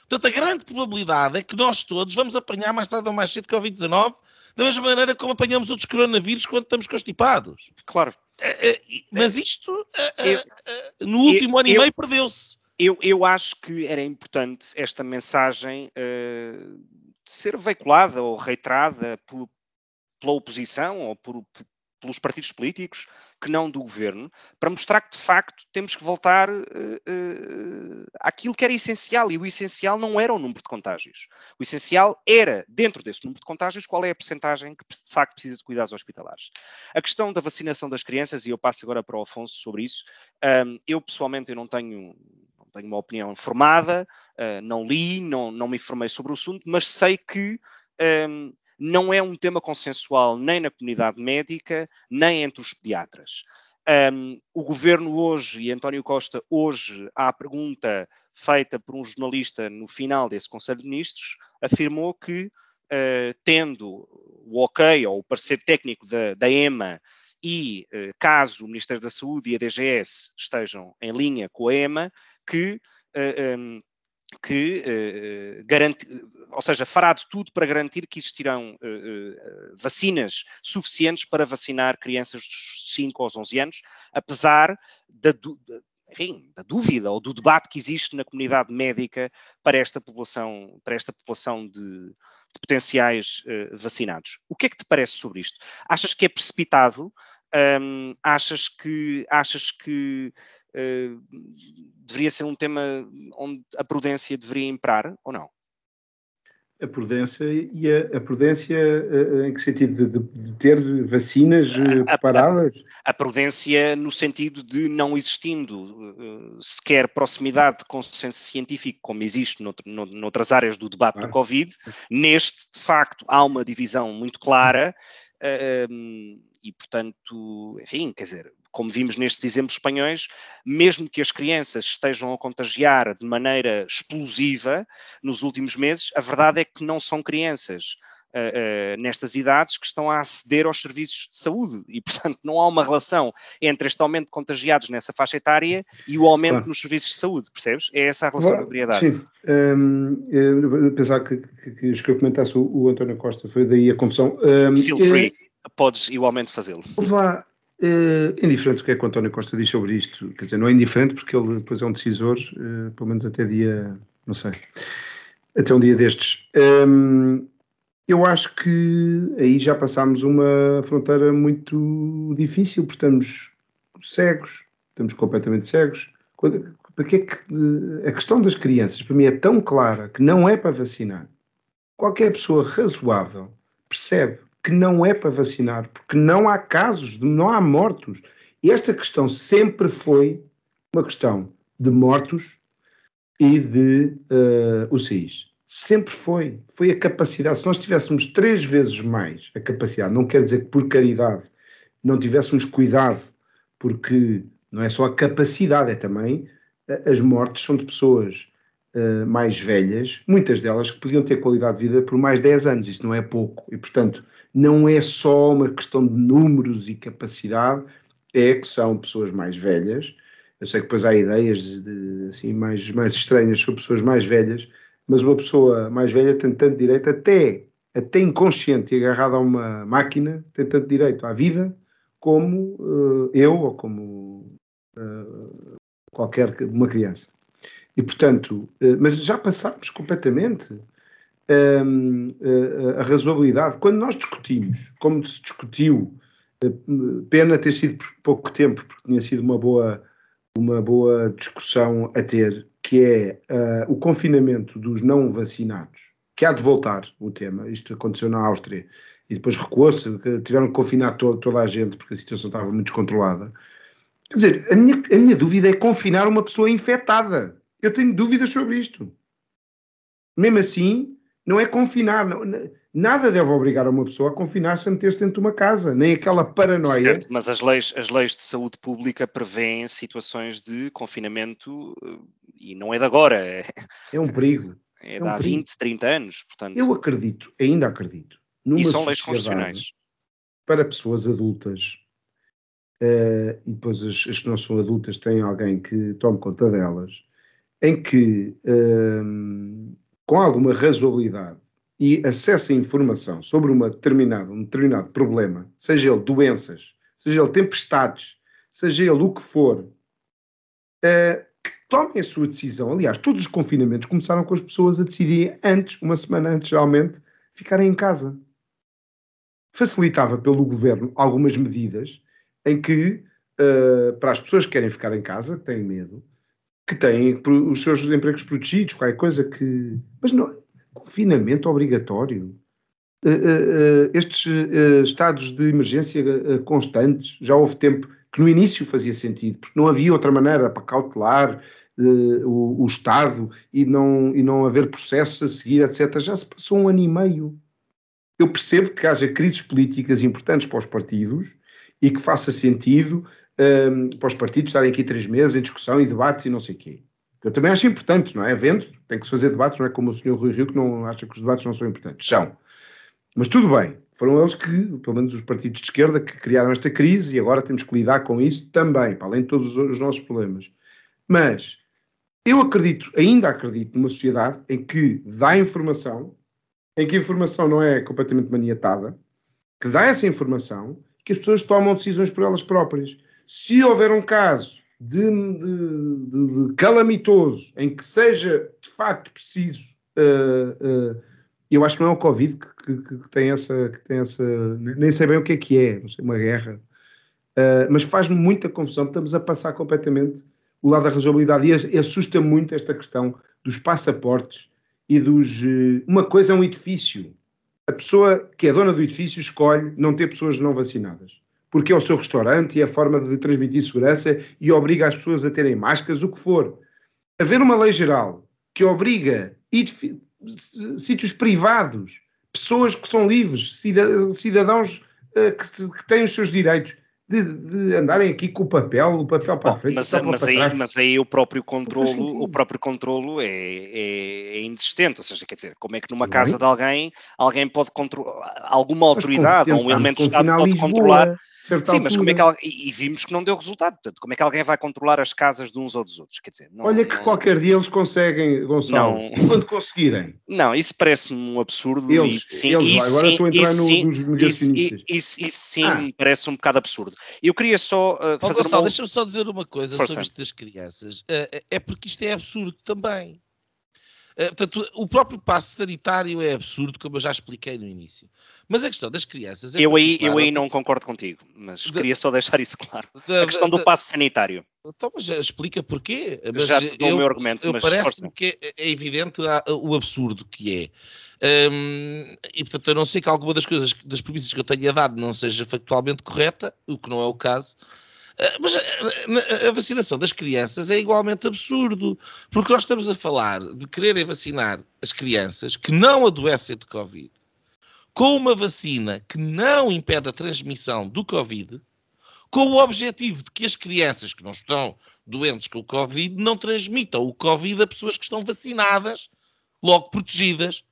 Speaker 2: Portanto, a grande probabilidade é que nós todos vamos apanhar mais tarde ou mais cedo Covid-19 da mesma maneira como apanhamos outros coronavírus quando estamos constipados.
Speaker 1: Claro.
Speaker 2: É, é, mas isto, eu, no último eu, ano e meio, perdeu-se.
Speaker 1: Eu, eu acho que era importante esta mensagem uh, ser veiculada ou reiterada por, pela oposição ou por, pelos partidos políticos, que não do governo, para mostrar que de facto temos que voltar uh, uh, àquilo que era essencial. E o essencial não era o número de contágios. O essencial era, dentro desse número de contágios, qual é a percentagem que de facto precisa de cuidados hospitalares. A questão da vacinação das crianças, e eu passo agora para o Afonso sobre isso, um, eu pessoalmente eu não tenho tenho uma opinião formada, uh, não li, não, não me informei sobre o assunto, mas sei que um, não é um tema consensual nem na comunidade médica, nem entre os pediatras. Um, o governo hoje, e António Costa hoje, à pergunta feita por um jornalista no final desse Conselho de Ministros, afirmou que, uh, tendo o ok ou o parecer técnico da, da EMA e uh, caso o Ministério da Saúde e a DGS estejam em linha com a EMA, que uh, um, que uh, garante, ou seja, fará de tudo para garantir que existirão uh, uh, vacinas suficientes para vacinar crianças dos 5 aos 11 anos, apesar da, enfim, da dúvida ou do debate que existe na comunidade médica para esta população, para esta população de, de potenciais vacinados. O que é que te parece sobre isto? Achas que é precipitado? Um, achas que, achas que uh, deveria ser um tema onde a prudência deveria imperar ou não?
Speaker 3: A prudência e a, a prudência uh, em que sentido? De, de ter vacinas uh, preparadas?
Speaker 1: A, a, a, prudência no sentido de não existindo sequer proximidade de consenso científico, como existe noutro, noutras áreas do debate claro. do Covid, neste, de facto, há uma divisão muito clara e, portanto, enfim, quer dizer, como vimos nestes exemplos espanhóis, mesmo que as crianças estejam a contagiar de maneira explosiva nos últimos meses, a verdade é que não são crianças. Uh, uh, nestas idades que estão a aceder aos serviços de saúde e, portanto, não há uma relação entre este aumento de contagiados nessa faixa etária e o aumento claro. nos serviços de saúde, percebes? É essa a relação de obriedade.
Speaker 3: Sim, um, eu, pensar que, que, que, que eu comentasse o, o, António Costa, foi daí a confusão. Um,
Speaker 1: Feel free podes igualmente fazê-lo.
Speaker 3: Vá, é indiferente o que é que o António Costa diz sobre isto, quer dizer, não é indiferente porque ele depois é um decisor, uh, pelo menos até dia, não sei, até um dia destes. Um, eu acho que aí já passámos uma fronteira muito difícil, porque estamos cegos, estamos completamente cegos. Porque é que a questão das crianças, para mim, é tão clara que não é para vacinar. Qualquer pessoa razoável percebe que não é para vacinar, porque não há casos, não há mortos. E esta questão sempre foi uma questão de mortos e de uh, UCIs. Sempre foi. Foi a capacidade. Se nós tivéssemos três vezes mais a capacidade, não quer dizer que por caridade não tivéssemos cuidado, porque não é só a capacidade, é também as mortes são de pessoas uh, mais velhas, muitas delas que podiam ter qualidade de vida por mais 10 anos, isso não é pouco. E, portanto, não é só uma questão de números e capacidade, é que são pessoas mais velhas. Eu sei que depois há ideias de, assim, mais, mais estranhas sobre pessoas mais velhas, mas uma pessoa mais velha tem tanto direito, até, até inconsciente e agarrada a uma máquina, tem tanto direito à vida como uh, eu ou como uh, qualquer uma criança. E, portanto, uh, mas já passámos completamente um, a, a razoabilidade. Quando nós discutimos, como se discutiu, eh, pena ter sido por pouco tempo, porque tinha sido uma boa, uma boa discussão a ter, que é uh, o confinamento dos não vacinados, que há de voltar o tema, isto aconteceu na Áustria, e depois recuou-se, tiveram que confinar to toda a gente, porque a situação estava muito descontrolada. Quer dizer, a minha, a minha dúvida é confinar uma pessoa infectada. Eu tenho dúvidas sobre isto. Mesmo assim, não é confinar. Não, nada deve obrigar uma pessoa a confinar-se a meter-se dentro de uma casa, nem aquela paranoia. Certo,
Speaker 1: mas as leis, as leis de saúde pública prevêem situações de confinamento eh, e não é de agora. É,
Speaker 3: é um perigo.
Speaker 1: É, é de há perigo. 20, 30 anos. Portanto...
Speaker 3: Eu acredito, ainda acredito, numa e são leis constitucionais. Para pessoas adultas, uh, e depois as, as, que não são adultas têm alguém que tome conta delas, em que. Uh, com alguma razoabilidade e acesso informação sobre uma determinada, um determinado problema, seja ele doenças, seja ele tempestades, seja ele o que for, uh, que tomem a sua decisão. Aliás, todos os confinamentos começaram com as pessoas a decidirem antes, uma semana antes, geralmente, ficarem em casa. Facilitava pelo governo algumas medidas em que, uh, para as pessoas que querem ficar em casa, que têm medo, que têm os seus empregos protegidos, qualquer coisa que. Mas não. Confinamento obrigatório. Uh, uh, uh, estes estados de emergência constantes, já houve tempo que no início fazia sentido, porque não havia outra maneira para cautelar o, o, Estado e não, e não haver processos a seguir, etc. Já se passou um ano e meio. Eu percebo que haja crises políticas importantes para os partidos e que faça sentido um, para os partidos estarem aqui três meses em discussão e debates e não sei o quê. Eu também acho importante, não é? Vendo, tem que se fazer debates, não é como o senhor Rui Rio que não acha que os debates não são importantes. São. Mas tudo bem, foram eles que, pelo menos os partidos de esquerda, que criaram esta crise e agora temos que lidar com isso também, para além de todos os nossos problemas. Mas Eu acredito, ainda acredito, numa sociedade em que dá informação, em que a informação não é completamente maniatada, que dá essa informação, que as pessoas tomam decisões por elas próprias. Se houver um caso de, de, de, de calamitoso em que seja de facto preciso, uh, uh, eu acho que não é o Covid que, que, que, tem essa, que tem essa, nem sei bem o que é que é, não sei, uma guerra, uh, mas faz-me muita confusão, estamos a passar completamente o lado da razoabilidade e assusta muito esta questão dos passaportes e dos. Uma coisa é um edifício. A pessoa que é dona do edifício escolhe não ter pessoas não vacinadas, porque é o seu restaurante e é a forma de transmitir segurança e obriga as pessoas a terem máscaras, o que for. Haver uma lei geral que obriga sítios privados, pessoas que são livres, cidadãos que, que têm os seus direitos, de, de, andarem aqui com o papel, o papel para a frente.
Speaker 1: Mas, mas, para aí, mas aí o próprio controlo, o próprio controlo é, é, é, inexistente, ou seja, quer dizer, como é que numa casa de alguém, alguém pode controlar, alguma autoridade ou um elemento de Estado pode controlar certa Sim, altura. mas como é que ela, e, vimos que não deu resultado. Portanto, como é que alguém vai controlar as casas de uns ou dos outros? Quer dizer,
Speaker 3: não, Olha que não, qualquer dia eles conseguem, Gonçalo, não, quando conseguirem.
Speaker 1: Não, isso parece-me um absurdo.
Speaker 3: Eles,
Speaker 1: e, sim,
Speaker 3: eles agora sim, estou a entrar no, sim, nos
Speaker 1: negacionistas. Isso, isso, isso sim ah. me parece um bocado absurdo. Eu queria só uh, fazer
Speaker 2: Gonçalo, uma... deixa-me só dizer uma coisa Força. sobre isto das crianças. Uh, é porque isto é absurdo também. Uh, portanto, o próprio passo sanitário é absurdo, como eu já expliquei no início. Mas a questão das crianças. É
Speaker 1: eu, aí, eu aí não concordo contigo, mas queria só deixar isso claro. A questão do passo sanitário.
Speaker 2: Então, mas explica porquê.
Speaker 1: Mas já te dou eu, o meu argumento.
Speaker 2: Parece-me que é, é evidente o absurdo que é. Um, e portanto, eu não sei que alguma das coisas, das premissas que eu tenha dado não seja factualmente correta, o que não é o caso. Ah, mas a, vacinação das crianças é igualmente absurdo, porque nós estamos a falar de quererem vacinar as crianças que não adoecem de Covid com uma vacina que não impede a transmissão do Covid, com o objetivo de que as crianças que não estão doentes com o Covid não transmitam o Covid a pessoas que estão vacinadas, logo protegidas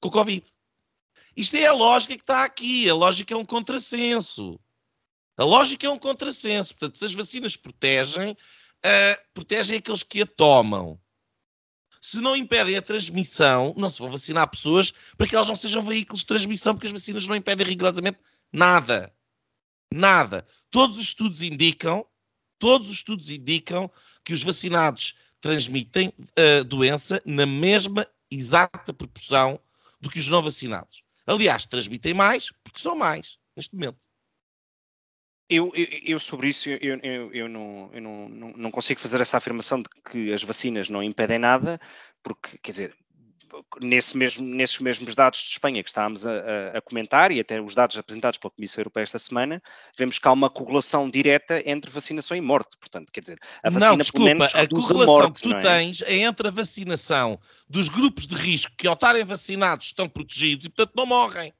Speaker 2: com o Covid. Isto é a lógica que está aqui. A lógica é um contrassenso. A lógica é um contrassenso. Portanto, se as vacinas protegem, uh, protegem aqueles que a tomam. Se não impedem a transmissão, não se vão vacinar pessoas para que elas não sejam veículos de transmissão, porque as vacinas não impedem rigorosamente nada. Nada. Todos os estudos indicam, todos os estudos indicam que os vacinados transmitem a uh, doença na mesma exata proporção do que os não vacinados. Aliás, transmitem mais porque são mais neste momento.
Speaker 1: Eu, eu, eu, sobre isso eu, eu, não, não, não, consigo fazer essa afirmação de que as vacinas não impedem nada, porque, quer dizer, nesse mesmo, nesses mesmos dados de Espanha que estávamos a, a, a, comentar e até os dados apresentados pela Comissão Europeia esta semana, vemos que há uma correlação direta entre vacinação e morte. Portanto, quer dizer, a vacina
Speaker 2: não, desculpa, pelo menos a correlação a morte, que tu é? tens é entre a vacinação dos grupos de risco que ao estarem vacinados estão protegidos e, portanto, não morrem.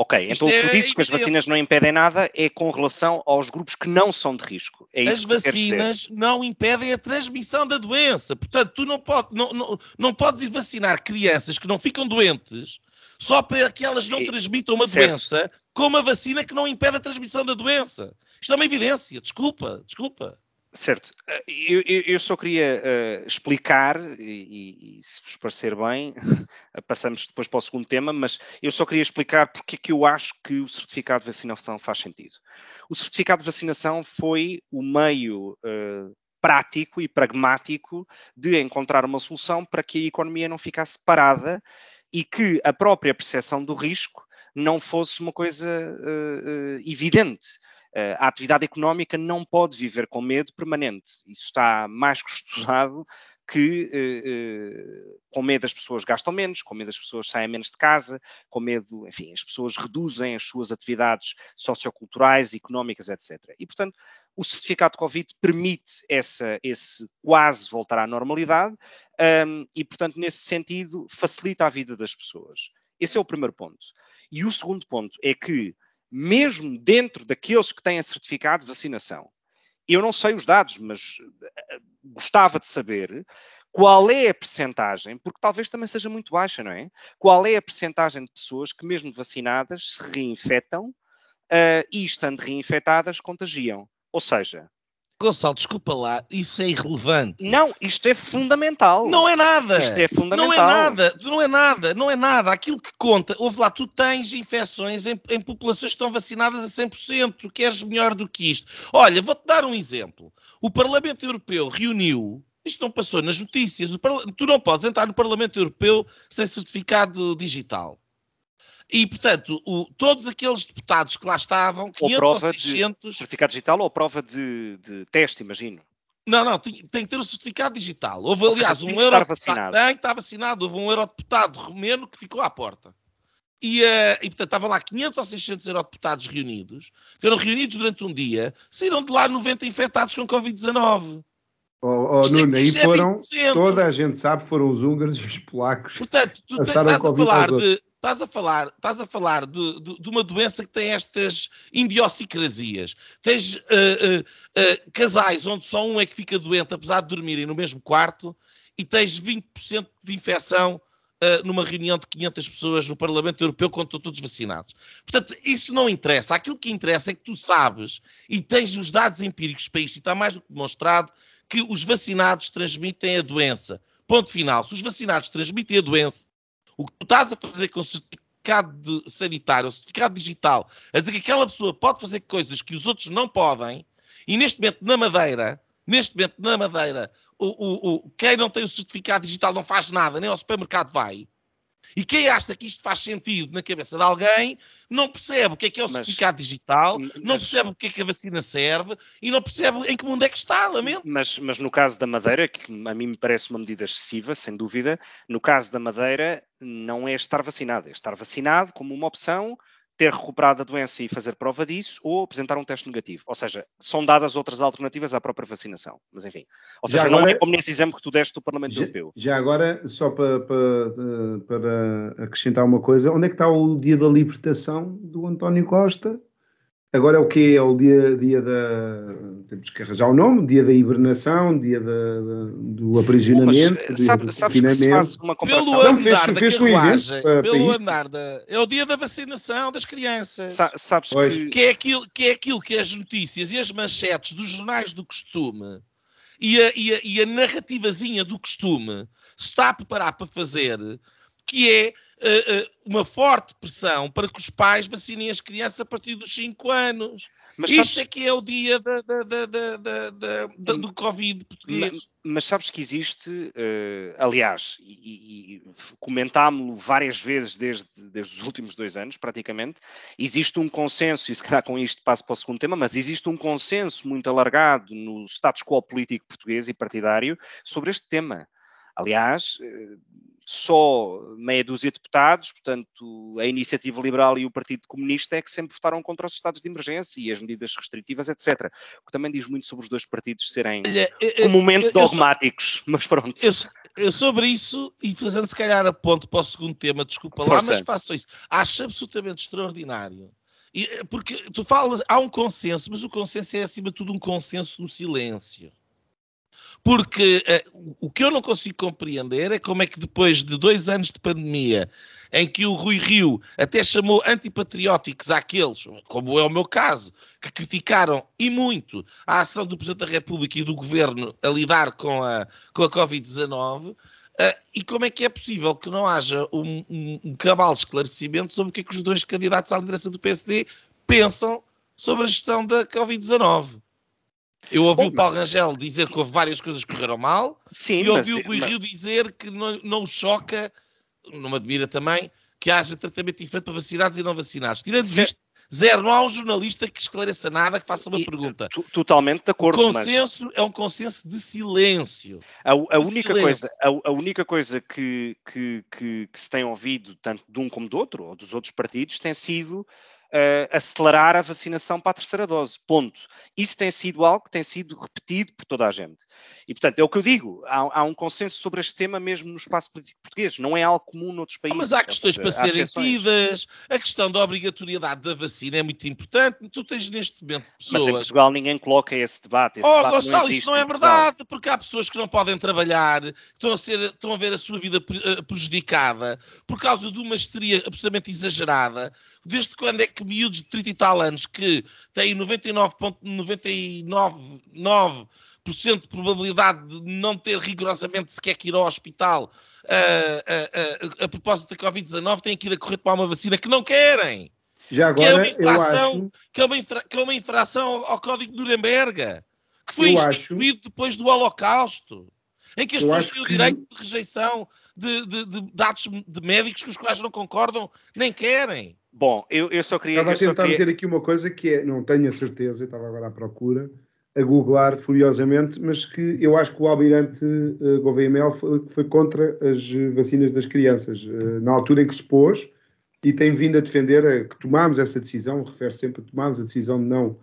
Speaker 1: Ok, Isto então é, o que tu dizes que as vacinas não impedem nada é com relação aos grupos que não são de risco. É
Speaker 2: as vacinas não impedem a transmissão da doença. Portanto, tu não, pode, não, não, não podes ir vacinar crianças que não ficam doentes só para que elas não transmitam uma certo. doença com uma vacina que não impede a transmissão da doença. Isto é uma evidência. Desculpa, desculpa.
Speaker 1: Certo. Eh, eu, eu só queria uh, explicar, e, e, se vos parecer bem, passamos depois para o segundo tema, mas eu só queria explicar porque é que eu acho que o certificado de vacinação faz sentido. O certificado de vacinação foi o meio uh, prático e pragmático de encontrar uma solução para que a economia não ficasse parada e que a própria percepção do risco não fosse uma coisa uh, evidente a atividade económica não pode viver com medo permanente. Isso está mais que estudado que eh, eh, com medo as pessoas gastam menos, com medo as pessoas saem menos de casa, com medo, enfim, as pessoas reduzem as suas atividades socioculturais, económicas, etc. E, portanto, o certificado de Covid permite essa, esse quase voltar à normalidade um, e, portanto, nesse sentido, facilita a vida das pessoas. Esse é o primeiro ponto. E o segundo ponto é que mesmo dentro daqueles que têm certificado de vacinação. Eu não sei os dados, mas eh, gostava de saber qual é a percentagem, porque talvez também seja muito baixa, não é? Qual é a percentagem de pessoas que, mesmo vacinadas, se reinfetam uh, e, estando reinfetadas, contagiam? Ou seja,
Speaker 2: Gonçalo, desculpa lá, isso é irrelevante.
Speaker 1: Não, isto é fundamental.
Speaker 2: Não é nada.
Speaker 1: Isto é fundamental.
Speaker 2: Não é nada, não é nada, não é nada. Aquilo que conta, houve lá, tu tens infecções em, em populações que estão vacinadas a 100%, tu queres melhor do que isto. Olha, vou-te dar um exemplo. O Parlamento Europeu reuniu, isto não passou nas notícias, tu não podes entrar no Parlamento Europeu sem certificado digital. E, portanto, o, todos aqueles deputados que lá estavam, 500 ou, prova ou 600...
Speaker 1: De certificado digital ou prova de, de teste, imagino?
Speaker 2: Não, não, tem, tem, que ter o certificado digital. Houve, ou aliás, seja, um eurodeputado... Tem, está vacinado. Houve um eurodeputado romeno que ficou à porta. E, uh, e, portanto, estavam lá 500 ou 600 eurodeputados reunidos. Foram reunidos durante um dia. Saíram de lá 90 infectados com Covid-19.
Speaker 3: Oh, oh Nuno, é, aí foram, é toda a gente sabe, foram os húngaros e os polacos.
Speaker 2: Portanto, tu estás a falar de estás a falar, estás a falar de, de, de, uma doença que tem estas idiosincrasias. Tens uh, uh, uh, casais onde só um é que fica doente, apesar de dormirem no mesmo quarto, e tens 20% de infecção numa reunião de 500 pessoas no Parlamento Europeu quando estão todos vacinados. Portanto, isso não interessa. Aquilo que interessa é que tu sabes e tens os dados empíricos para isto, e está mais do que demonstrado que os vacinados transmitem a doença. Ponto final. Se os vacinados transmitem a doença, o que tu estás a fazer com o certificado sanitário, o certificado digital, a dizer que aquela pessoa pode fazer coisas que os outros não podem, e neste momento na Madeira, neste momento na Madeira, o, o, o, quem não tem o certificado digital não faz nada, nem ao supermercado vai. E quem acha que isto faz sentido na cabeça de alguém não percebe o que é que é o mas, certificado digital, mas, não percebe o que é que a vacina serve e não percebe em que mundo é que está, lamento.
Speaker 1: Mas, mas no caso da Madeira, que a mim me parece uma medida excessiva, sem dúvida, no caso da Madeira não é estar vacinado, é estar vacinado como uma opção ter recuperado a doença e fazer prova disso, ou apresentar um teste negativo. Ou seja, são dadas outras alternativas à própria vacinação. Mas enfim. Ou seja, agora, não é como nesse exemplo que tu deste do Parlamento
Speaker 3: já,
Speaker 1: Europeu.
Speaker 3: Já agora, só para, para, para acrescentar uma coisa, onde é que está o dia da libertação do António Costa? Agora é o quê? É o dia, dia da. Temos que arranjar o nome, dia da hibernação, dia da, da, do aprisionamento. Mas,
Speaker 1: sabe,
Speaker 3: do
Speaker 1: sabes que se faz uma comparação.
Speaker 2: Pelo andar fez, da carruagem, um pelo andar da. É o dia da vacinação das crianças.
Speaker 1: Sa sabes que...
Speaker 2: Que, é aquilo, que é aquilo que as notícias e as manchetes dos jornais do costume e a, e a, e a narrativazinha do costume se está a preparar para fazer, que é uma forte pressão para que os pais vacinem as crianças a partir dos 5 anos. Mas Isto sabes... é que é o dia da, da, da, do Covid português.
Speaker 1: Mas, mas, sabes que existe, uh, aliás, e, e comentámo-lo várias vezes desde, desde os últimos dois anos, praticamente, existe um consenso, e se calhar com isto passo para o segundo tema, mas existe um consenso muito alargado no status quo político português e partidário sobre este tema. Aliás, só meia dúzia de deputados, portanto, a Iniciativa Liberal e o Partido Comunista é que sempre votaram contra os estados de emergência e as medidas restritivas, etc. O que também diz muito sobre os dois partidos serem comumente dogmáticos, mas pronto.
Speaker 2: Eu, eu, sobre isso, e fazendo se calhar a ponto para o segundo tema, desculpa lá, mas faço isso. Acho absolutamente extraordinário. E, porque tu falas, há um consenso, mas o consenso é acima de tudo um consenso no silêncio. Porque uh, o que eu não consigo compreender é como é que depois de dois anos de pandemia, em que o Rui Rio até chamou antipatrióticos àqueles, como é o meu caso, que criticaram e muito a ação do Presidente da República e do Governo a lidar com a, com a Covid-19, uh, e como é que é possível que não haja um, um, um cabal esclarecimento sobre o que é que os dois candidatos à liderança do PSD pensam sobre a gestão da Covid-19? Eu ouvi Bom, o Paulo Rangel dizer que houve várias coisas que correram mal. Sim, e ouvi mas, o Rui mas... Rio dizer que não, não choca, não me admira também, que haja tratamento diferente para vacinados e não vacinados. Tirando isto, zero, não há um jornalista que esclareça nada, que faça uma e, pergunta.
Speaker 1: Totalmente de acordo.
Speaker 2: O consenso mas... é um consenso de silêncio.
Speaker 1: A, a de única, silêncio. Coisa, a, a, única coisa que, que, que, que se tem ouvido, tanto de um como do outro, ou dos outros partidos, tem sido uh, acelerar a vacinação para a terceira dose. Ponto. Isso tem sido algo que tem sido repetido por toda a gente. E, portanto, é o que eu digo. Há, há um consenso sobre este tema mesmo no espaço político português. Não é algo comum noutros países.
Speaker 2: Mas há questões para serem tidas. A questão da obrigatoriedade da vacina é muito importante. Tu tens neste momento pessoas...
Speaker 1: Mas em Portugal ninguém coloca esse debate. Esse
Speaker 2: oh,
Speaker 1: debate
Speaker 2: Gonçalo, não isso não é verdade. Porque há pessoas que não podem trabalhar, que estão a, ser, estão a ver a sua vida eh, prejudicada por causa de uma histeria absolutamente exagerada. Desde quando é que que miúdos de 30 e tal anos que têm 99,99% de probabilidade de não ter rigorosamente sequer que ir ao hospital a, a, a, a propósito da Covid-19 têm que ir a correr para uma vacina que não querem.
Speaker 3: Já
Speaker 2: que, é uma
Speaker 3: agora,
Speaker 2: infração,
Speaker 3: acho,
Speaker 2: que, é uma infra- que é uma infração ao, Código de Nuremberg, que foi
Speaker 3: Eu
Speaker 2: instituído depois do Holocausto, em que as
Speaker 3: Eu
Speaker 2: pessoas
Speaker 3: acho
Speaker 2: têm o
Speaker 3: que-
Speaker 2: direito de rejeição de, de, de dados de médicos com os quais não concordam, nem querem.
Speaker 1: Bom, eu, eu só queria.
Speaker 3: estava a tentar
Speaker 1: queria...
Speaker 3: meter aqui uma coisa que é, não tenho a certeza, estava agora à procura, a googlar furiosamente, mas que eu acho que o almirante uh, Gouveia Mel foi, foi contra as vacinas das crianças, eh, na altura em que se pôs, e tem vindo a defender eh, que tomámos essa decisão, refere sempre a tomámos a decisão de não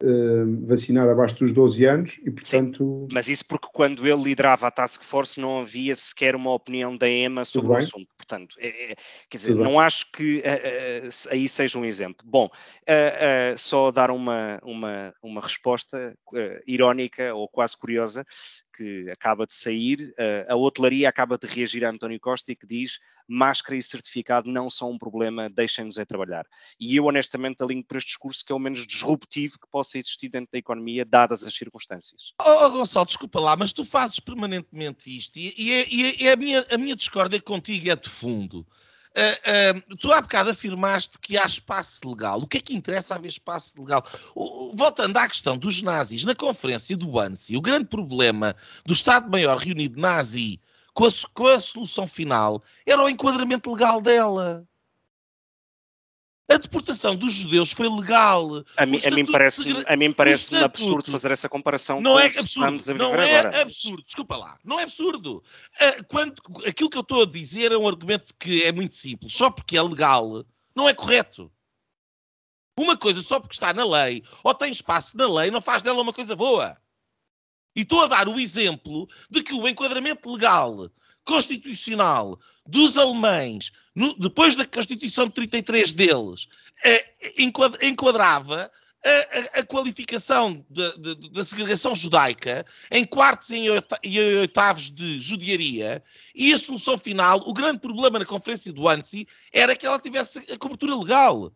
Speaker 3: eh, vacinar abaixo dos 12 anos, e portanto...
Speaker 1: Mas isso porque quando ele liderava a Task Force não havia sequer uma opinião da EMA sobre o
Speaker 3: bem.
Speaker 1: assunto. Portanto, é- é- quer dizer,
Speaker 3: Tudo bem.
Speaker 1: não acho que se- aí seja um exemplo. Bom, eh, só dar uma, uma, uma resposta irónica ou quase curiosa que acaba de sair. a hotelaria acaba de reagir a António Costa e que diz máscara e certificado não são um problema, deixem-nos é trabalhar. E eu honestamente alinho por este discurso que é o menos disruptivo que possa existir dentro da economia, dadas as circunstâncias.
Speaker 2: Oh, oh, Gonçalo, desculpa lá, mas tu fazes permanentemente isto e, e é- e é- e a, minha, a minha discórdia contigo é de fundo. Ah, ah, tu há bocado afirmaste que há espaço legal. O que é que interessa haver espaço legal? Voltando à questão dos nazis, na conferência do ANSI, o grande problema do Estado-Maior reunido nazi com a, com a solução final era o enquadramento legal dela. A deportação dos judeus foi legal.
Speaker 1: A mim,
Speaker 2: O
Speaker 1: a mim
Speaker 2: estatuto
Speaker 1: parece,
Speaker 2: segre-
Speaker 1: a mim parece absurdo fazer essa comparação
Speaker 2: Não
Speaker 1: com
Speaker 2: é
Speaker 1: que
Speaker 2: absurdo.
Speaker 1: a
Speaker 2: Não é
Speaker 1: agora.
Speaker 2: absurdo. Desculpa lá. Não é absurdo. Ah, quando, aquilo que eu estou a dizer é um argumento que é muito simples. Só porque é legal, não é correto. Uma coisa só porque está na lei ou tem espaço na lei não faz dela uma coisa boa. E estou a dar o exemplo de que o enquadramento legal constitucional dos alemães, no- depois da Constituição de 33 deles, eh, enquad- enquadrava a, a- a qualificação da- segregação judaica em quartos e oitavos de judiaria e a solução final, o grande problema na conferência do ANSI era que ela tivesse a cobertura legal.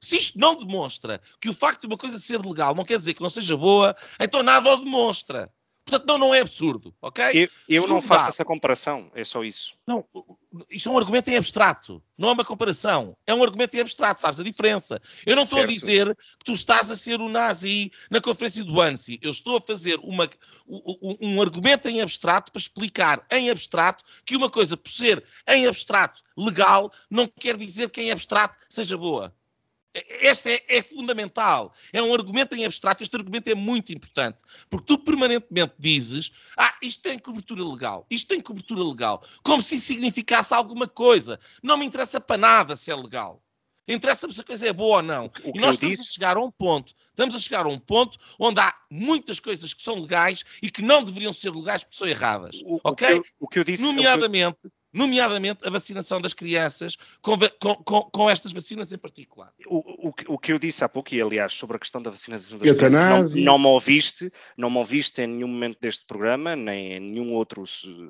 Speaker 2: Se isto não demonstra que o facto de uma coisa ser legal não quer dizer que não seja boa, então nada o demonstra. Portanto, não, não é absurdo, ok?
Speaker 1: Eu, eu não faço
Speaker 2: dado.
Speaker 1: essa comparação, é só isso.
Speaker 2: Não, isto é um argumento em abstrato, não é uma comparação. É um argumento em abstrato, sabes a diferença? Eu não estou a dizer que tu estás a ser o nazi na conferência do ANSI. Eu estou a fazer uma, um, um- um argumento em abstrato para explicar em abstrato que uma coisa, por ser em abstrato legal, não quer dizer que em abstrato seja boa. Este é, é fundamental. É um argumento em abstrato. Este argumento é muito importante. Porque tu permanentemente dizes: Ah, isto tem cobertura legal. Isto tem cobertura legal. Como se isso significasse alguma coisa. Não me interessa para nada se é legal. Interessa-me se a coisa é boa ou não.
Speaker 1: O
Speaker 2: e nós estamos
Speaker 1: disse-
Speaker 2: a chegar a um ponto. Estamos a chegar a um ponto onde há muitas coisas que são legais e que não deveriam ser legais porque são erradas.
Speaker 1: O, o
Speaker 2: ok?
Speaker 1: que eu, o que eu disse. o eu-
Speaker 2: nomeadamente, a vacinação das crianças com, com- com- com estas vacinas em particular.
Speaker 1: O, o, que- o que eu disse há pouco, e aliás, sobre a questão da vacinação das crianças, não, não me ouviste, não me ouviste em nenhum momento deste programa, nem em nenhum outro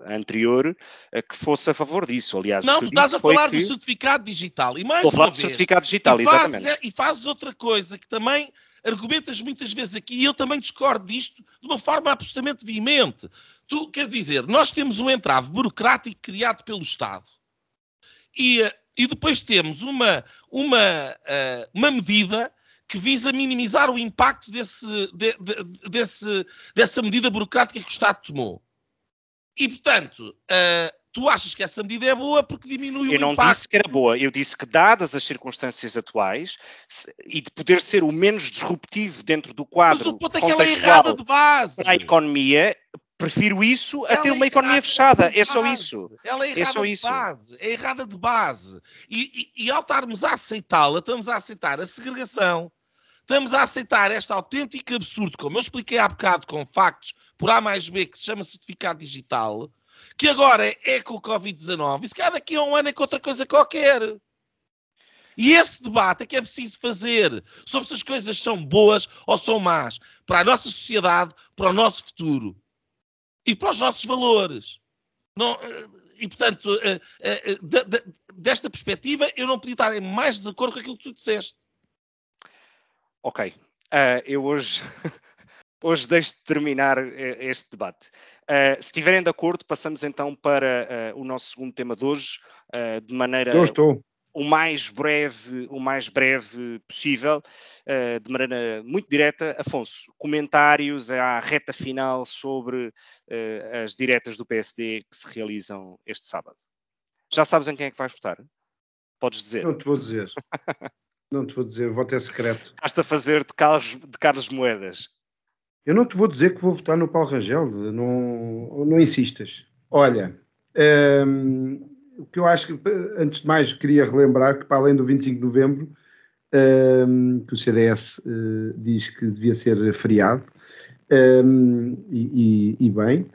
Speaker 1: anterior, eh, que fosse a favor disso. Aliás,
Speaker 2: Não, tu estás a falar
Speaker 1: que...
Speaker 2: do certificado digital. E mais
Speaker 1: Estou a falar
Speaker 2: uma
Speaker 1: do
Speaker 2: vez,
Speaker 1: certificado digital,
Speaker 2: e fazes,
Speaker 1: exatamente.
Speaker 2: e fazes outra coisa que também argumentas muitas vezes aqui, e eu também discordo disto de uma forma absolutamente veemente. Tu, quer dizer, nós temos um entrave burocrático criado pelo Estado. E, eh, e depois temos uma, uma, eh, uma medida que visa minimizar o impacto desse, de- de- desse, dessa medida burocrática que o Estado tomou. E, portanto, eh, tu achas que essa medida é boa porque diminui
Speaker 1: Eu
Speaker 2: o
Speaker 1: não
Speaker 2: impacto.
Speaker 1: disse que era boa, eu disse que, dadas as circunstâncias atuais se- e de poder ser o menos disruptivo dentro do
Speaker 2: Mas
Speaker 1: quadro
Speaker 2: o ponto é que ela é errada de base.
Speaker 1: a economia, prefiro isso a
Speaker 2: Ela
Speaker 1: ter
Speaker 2: é
Speaker 1: uma economia
Speaker 2: errada
Speaker 1: fechada. É só isso.
Speaker 2: Ela é
Speaker 1: É
Speaker 2: errada
Speaker 1: só
Speaker 2: de
Speaker 1: isso.
Speaker 2: base. É errada de base. E, e, e ao estarmos a aceitá-la, estamos a aceitar a segregação. Estamos a aceitar este autêntico absurdo, como eu expliquei há bocado com factos por A mais B, que se chama certificado digital, que agora é, é com o Covid-19, e se calhar daqui a um ano é com outra coisa qualquer. E esse debate é que é preciso fazer sobre se as coisas são boas ou são más para a nossa sociedade, para o nosso futuro e para os nossos valores. Não, eh, e, portanto, eh, eh, de- de- desta perspectiva, eu não podia estar em mais desacordo com aquilo que tu disseste.
Speaker 1: Ok. Uh, eu hoje, hoje deixo de terminar este debate. Uh, se estiverem de acordo, passamos então para uh, o nosso segundo tema de hoje, de maneira.
Speaker 3: Eu estou
Speaker 1: o mais breve, o mais breve possível, uh, de maneira muito direta. Afonso, comentários à reta final sobre uh, as diretas do PSD que se realizam este sábado. Já sabes em quem é que vais votar? Podes dizer.
Speaker 3: Não te vou dizer. não te vou dizer, o voto é secreto.
Speaker 1: Estás a fazer de Carlos, de Carlos Moedas.
Speaker 3: Eu não te vou dizer que vou votar no Paulo Rangel, não, não insistas. Olha, hum, o que eu acho que, antes de mais, queria relembrar que, para além do 25 de novembro, um, que o CDS uh, eh, diz que devia ser feriado, um, e, e, e, bem.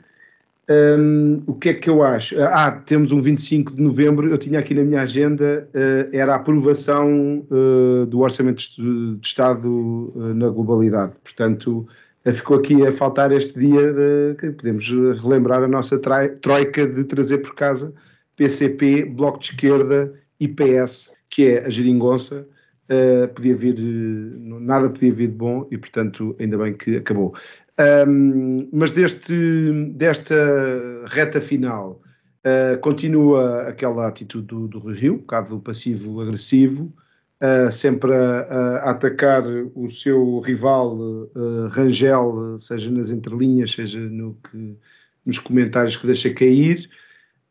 Speaker 3: Um, o que é que eu acho? Ah, temos um 25 de novembro, eu tinha aqui na minha agenda, uh, era a aprovação uh, do Orçamento de, de Estado na globalidade. Portanto, ficou aqui a faltar este dia de, que podemos relembrar a nossa troika de trazer por casa PCP, Bloco de Esquerda e PS, que é a geringonça, uh, podia vir, nada podia vir de bom e, portanto, ainda bem que acabou. Um, mas deste, desta reta final uh, continua aquela atitude do, do Rio, um bocado passivo-agressivo, uh, sempre a, a, atacar o seu rival uh, Rangel, seja nas entrelinhas, seja no que, nos comentários que deixa cair.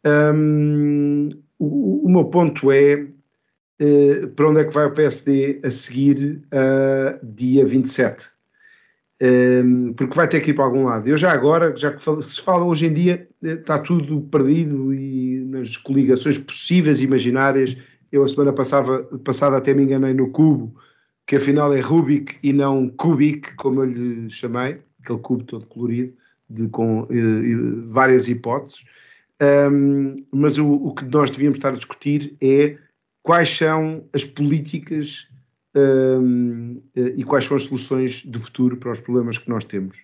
Speaker 3: Um, o, o, meu ponto é uh, para onde é que vai o PSD a seguir uh, dia 27? Um, porque vai ter que ir para algum lado. Eu já agora, já que se fala hoje em dia, eh, está tudo perdido e nas coligações possíveis e imaginárias. Eu a semana passada, passada até me enganei no cubo, que afinal é Rubik e não Kubik, como eu lhe chamei, aquele cubo todo colorido, de, com uh, várias hipóteses. Um, mas o, o, que nós devíamos estar a discutir é quais são as políticas um, eh, e quais são as soluções de futuro para os problemas que nós temos.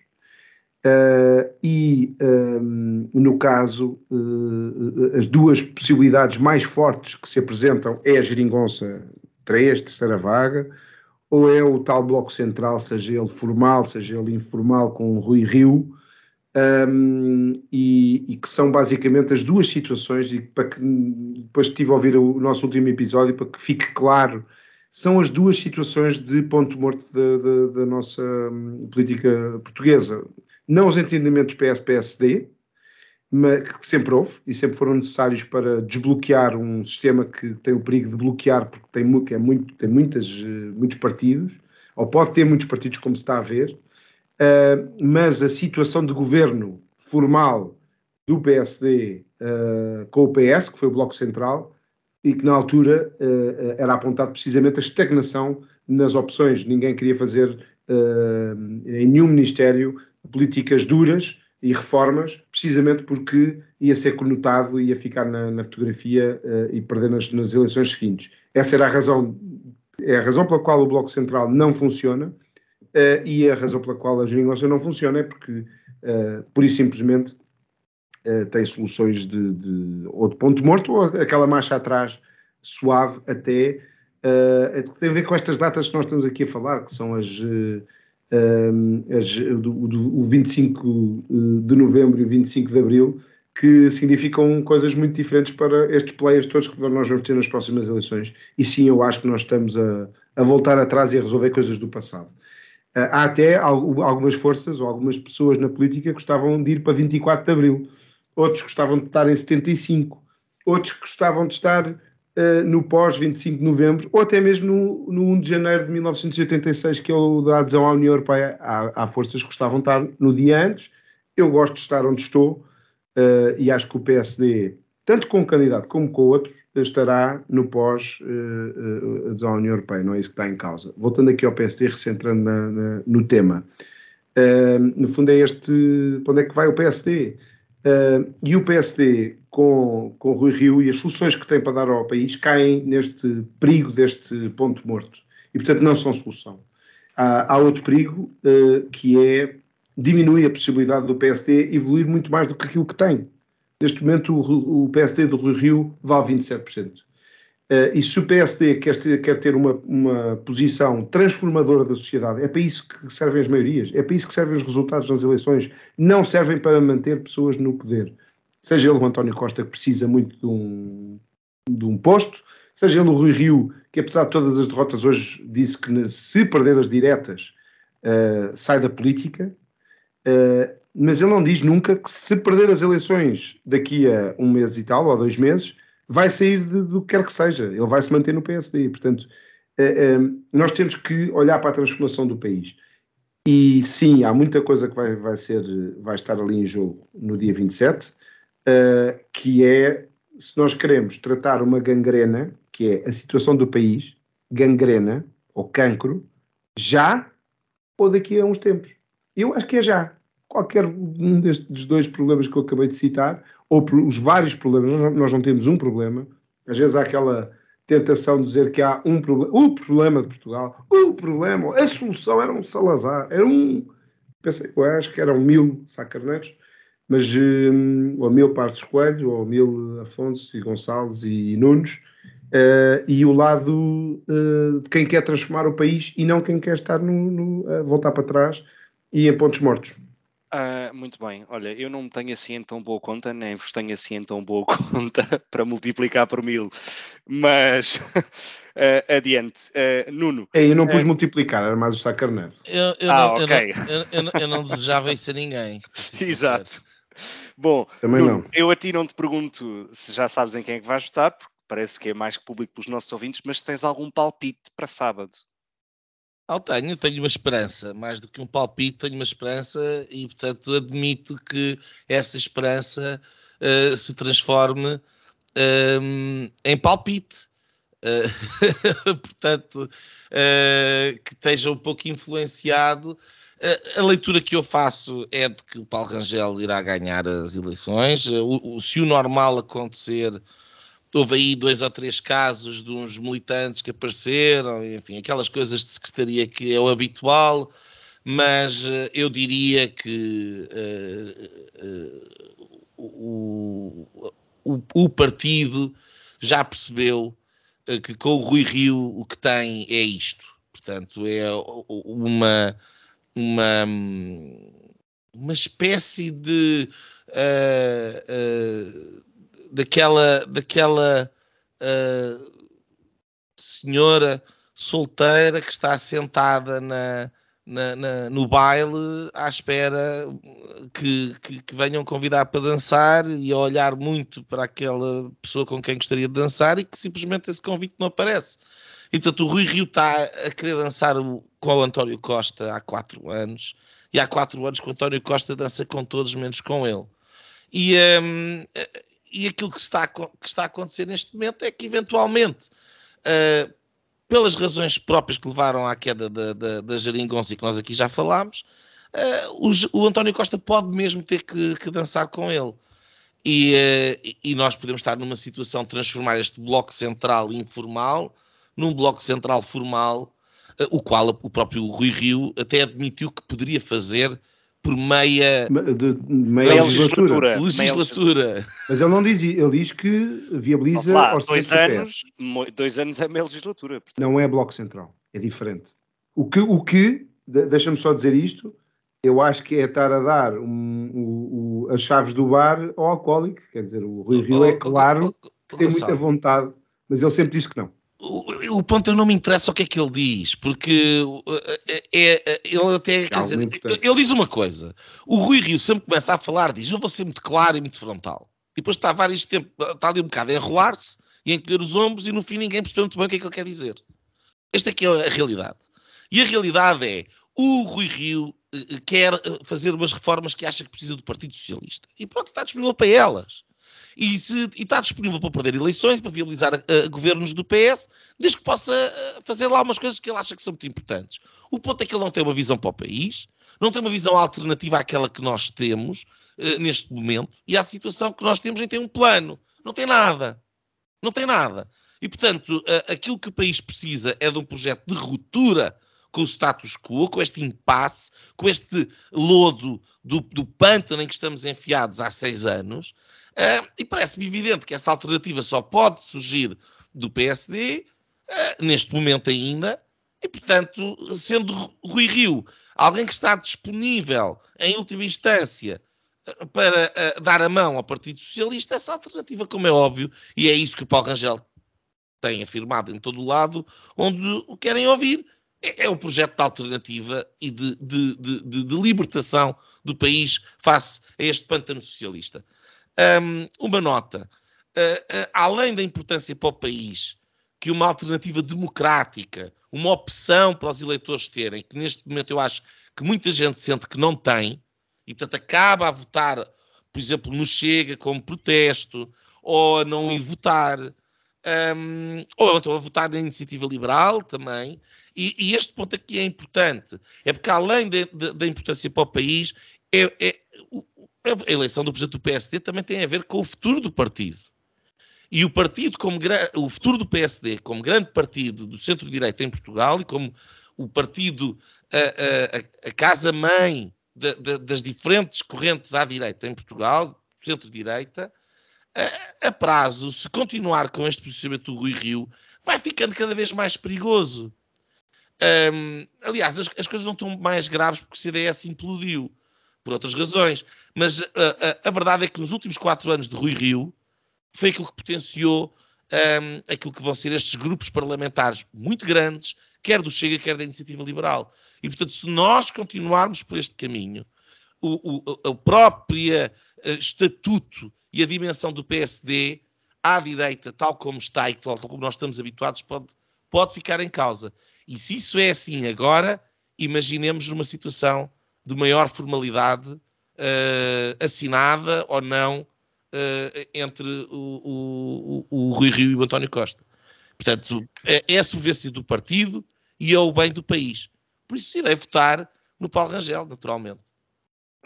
Speaker 3: Uh, e, um, no caso, uh, as duas possibilidades mais fortes que se apresentam é a geringonça 3, terceira vaga, ou é o tal bloco central, seja ele formal, seja ele informal, com o Rui Rio, um, e, e, que são basicamente as duas situações, e para que depois estive a ouvir o nosso último episódio, para que fique claro, são as duas situações de ponto morto da, da, da nossa um, política portuguesa. Não os entendimentos PS-PSD, que sempre houve e sempre foram necessários para desbloquear um sistema que tem o perigo de bloquear, porque tem, é muito, tem muitas, eh, muitos partidos, ou pode ter muitos partidos, como se está a ver, uh, mas a situação de governo formal do PSD uh, com o PS, que foi o Bloco Central, e que na altura uh, era apontado precisamente a estagnação nas opções. Ninguém queria fazer em nenhum ministério políticas duras e reformas, precisamente porque ia ser conotado, ia ficar na, na fotografia uh, e perder nas, nas, eleições seguintes. Essa era a razão, é a razão pela qual o Bloco Central não funciona Uh, e a razão pela qual a geringonça não funciona é porque, uh, por isso simplesmente, uh, tem soluções de, de, ou de ponto morto ou aquela marcha atrás suave até. Uh, tem a ver com estas datas que nós estamos aqui a falar, que são as, as do, do, o 25 de novembro e o 25 de abril, que significam coisas muito diferentes para estes players todos que nós vamos ter nas próximas eleições. E sim, eu acho que nós estamos a, a voltar atrás e a resolver coisas do passado. Eh, há até algumas forças ou algumas pessoas na política que gostavam de ir para 24 de Abril, outros gostavam de estar em 75, outros gostavam de estar uh, no pós-25 de Novembro, ou até mesmo no, no 1 de Janeiro de 1986, que é o da adesão à União Europeia. Há, há forças que gostavam de estar no dia antes, eu gosto de estar onde estou, uh, e acho que o PSD, tanto com um candidato como com outros, estará no pós-adesão uh, à União Europeia, não é isso que está em causa. Voltando aqui ao PSD, recentrando na, na, no tema. Uh, no fundo é este, para onde é que vai o PSD? E o PSD, com, com o Rui Rio e as soluções que tem para dar ao país, caem neste perigo deste ponto morto. E, portanto, não são solução. Há, há outro perigo, que é diminuir a possibilidade do PSD evoluir muito mais do que aquilo que tem. Neste momento, o, o PSD do Rui Rio vale 27%. Uh, e se o PSD quer ter, quer ter uma, uma, posição transformadora da sociedade, é para isso que servem as maiorias, é para isso que servem os resultados das eleições, não servem para manter pessoas no poder. Seja ele o António Costa, que precisa muito de um, de um posto, seja ele o Rui Rio, que apesar de todas as derrotas hoje disse que se perder as diretas uh, sai da política, uh, mas ele não diz nunca que se perder as eleições daqui a um mês e tal, ou dois meses, vai sair de, do que quer que seja, ele vai se manter no PSD. Portanto, eh, eh, nós temos que olhar para a transformação do país. E sim, há muita coisa que vai, vai, ser, vai estar ali em jogo no dia 27, eh, que é se nós queremos tratar uma gangrena, que é a situação do país, gangrena ou cancro, já ou daqui a uns tempos. Eu acho que é já. Qualquer um destes dois problemas que eu acabei de citar, ou os vários problemas, nós não temos um problema, às vezes há aquela tentação de dizer que há um problema, o problema de Portugal, o problema, a solução era um Salazar, era um, pensei, eu acho que eram mil sacarneiros, mas um, ou mil Partes Coelho, ou mil Afonso e Gonçalves e, Nunes, uh, e o lado uh, de quem quer transformar o país e não quem quer estar no, no voltar para trás e em pontos mortos.
Speaker 1: Uh, muito bem, olha, eu não tenho assim em tão boa conta, nem vos tenho assim em tão boa conta para multiplicar por mil, mas uh, adiante. Uh, Nuno.
Speaker 3: É, eu não pus multiplicar, era mais o sacarneiro.
Speaker 2: Eu, eu, ah, não, eu, eu, não, eu, não desejava isso a ninguém.
Speaker 1: Exato. Bom,
Speaker 3: Também
Speaker 1: Nuno,
Speaker 3: não.
Speaker 1: eu a ti não te pergunto se já sabes em quem é que vais votar, porque parece que é mais que público pelos nossos ouvintes, mas se tens algum palpite para sábado?
Speaker 2: Oh, tenho, tenho uma esperança, mais do que um palpite, tenho uma esperança e, portanto, admito que essa esperança uh, se transforme uh, em palpite. Uh, portanto, que esteja um pouco influenciado. a leitura que eu faço é de que o Paulo Rangel irá ganhar as eleições. O, o, se o normal acontecer houve aí dois ou três casos de uns militantes que apareceram, enfim, aquelas coisas de secretaria que é o habitual, mas uh, eu diria que uh, uh, o, o, o, partido já percebeu que com o Rui Rio o que tem é isto. Portanto, é uma, uma, uma espécie de daquela, daquela uh, senhora solteira que está sentada na, na, na, no baile à espera que, que, que, venham convidar para dançar e a olhar muito para aquela pessoa com quem gostaria de dançar e que simplesmente esse convite não aparece. E portanto o Rui Rio está a querer dançar com o António Costa há quatro anos e há quatro anos que o António Costa dança com todos menos com ele. E, um, e aquilo que está, que está a acontecer neste momento é que, eventualmente, uh, pelas razões próprias que levaram à queda da, da, da Jaringonça e que nós aqui já falámos, uh, o, o, António Costa pode mesmo ter que, que dançar com ele. E, uh, e, nós podemos estar numa situação de transformar este bloco central informal num bloco central formal, o qual o próprio Rui Rio até admitiu que poderia fazer por meia,
Speaker 3: de, meia, meia legislatura.
Speaker 2: legislatura.
Speaker 3: Mas ele não diz, ele diz que viabiliza
Speaker 1: lá, dois anos, dois anos é meia legislatura.
Speaker 3: Portanto. Não é bloco central, é diferente. O que, o que deixa-me só dizer isto, eu acho que é estar a dar um, um, um, as chaves do bar ao alcoólico, quer dizer, o Rui Rio é claro que tem muita vontade, mas ele sempre disse que não
Speaker 2: o, o ponto não me interessa o que é que ele diz, porque é, é, é ele até quer dizer, ele diz uma coisa. O Rui Rio sempre começa a falar, diz: Eu vou ser muito claro e muito frontal. E depois está vários tempos, está ali um bocado a enrolar-se e a encolher os ombros, e no fim ninguém percebe muito bem o que é que ele quer dizer. Esta aqui é a realidade. E a realidade é: o Rui Rio eh, eh, quer eh, fazer umas reformas que acha que precisa do Partido Socialista. E pronto, está disponível para elas e, se, e está disponível para perder eleições, para viabilizar uh, governos do PS, desde que possa uh, fazer lá umas coisas que ele acha que são muito importantes. O ponto é que ele não tem uma visão para o país, não tem uma visão alternativa àquela que nós temos uh, neste momento, e à situação que nós temos em ter um plano. Não tem nada. Não tem nada. E, portanto, aquilo que o país precisa é de um projeto de ruptura com o status quo, com este impasse, com este lodo do, do pântano em que estamos enfiados há seis anos, Uh, e parece-me evidente que essa alternativa só pode surgir do PSD, uh, neste momento ainda, e portanto, sendo Rui Rio alguém que está disponível, em última instância, para uh, dar a mão ao Partido Socialista, essa alternativa, como é óbvio, e é isso que o Paulo Rangel tem afirmado em todo o lado, onde o querem ouvir, é, é um projeto de alternativa e de, de, de, de, libertação do país face a este pântano socialista. Um, uma nota. Uh, uh, além da importância para o país que uma alternativa democrática, uma opção para os eleitores terem, que neste momento eu acho que muita gente sente que não tem, e portanto acaba a votar, por exemplo, no Chega como protesto, ou a não ir votar, um, ou então a votar na iniciativa liberal também. E, e, este ponto aqui é importante, é porque além da importância para o país, é, é, a eleição do presidente do PSD também tem a ver com o futuro do partido. E o partido como o futuro do PSD como grande partido do centro-direita em Portugal e como o partido a, a, a casa-mãe das diferentes correntes à direita em Portugal, centro-direita, a, a, prazo, se continuar com este posicionamento do Rui Rio, vai ficando cada vez mais perigoso. Um, aliás, as, as, coisas não estão mais graves porque o CDS implodiu, por outras razões. Mas a, a, verdade é que nos últimos quatro anos de Rui Rio foi aquilo que potenciou um, aquilo que vão ser estes grupos parlamentares muito grandes, quer do Chega, quer da Iniciativa Liberal. E, portanto, se nós continuarmos por este caminho, o, o, a própria uh, estatuto e a dimensão do PSD à direita, tal como está e tal como nós estamos habituados, pode, pode ficar em causa. E se isso é assim agora, imaginemos numa situação de maior formalidade uh, assinada ou não uh, entre o, o, o, Rui Rio e o António Costa. Portanto, é, é a sobrevivência do partido e é o bem do país. Por isso irei votar no Paulo Rangel, naturalmente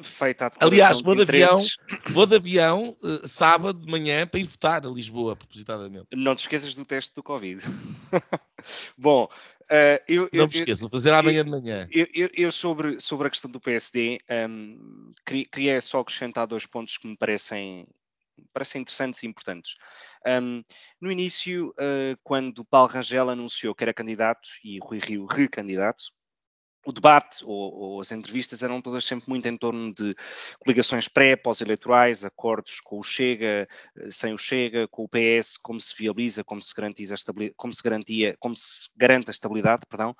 Speaker 1: feita a
Speaker 2: Aliás, vou de, de avião, vou de avião uh, sábado de manhã para ir votar a Lisboa, propositadamente.
Speaker 1: Não te esqueças do teste do Covid. Bom, uh, eu,
Speaker 2: Não me esqueço, vou fazer amanhã eu, de manhã.
Speaker 1: Eu, eu, sobre, sobre a questão do PSD, um, queria, queria, só acrescentar dois pontos que me parecem, parecem interessantes e importantes. Um, no início, uh, quando Paulo Rangel anunciou que era candidato e Rui Rio recandidato, o debate ou, ou, as entrevistas eram todas sempre muito em torno de coligações pré, pós-eleitorais, acordos com o Chega, eh, sem o Chega, com o PS, como se viabiliza, como se garantiza a estabilidade, como se garantia, como se garante a estabilidade, perdão.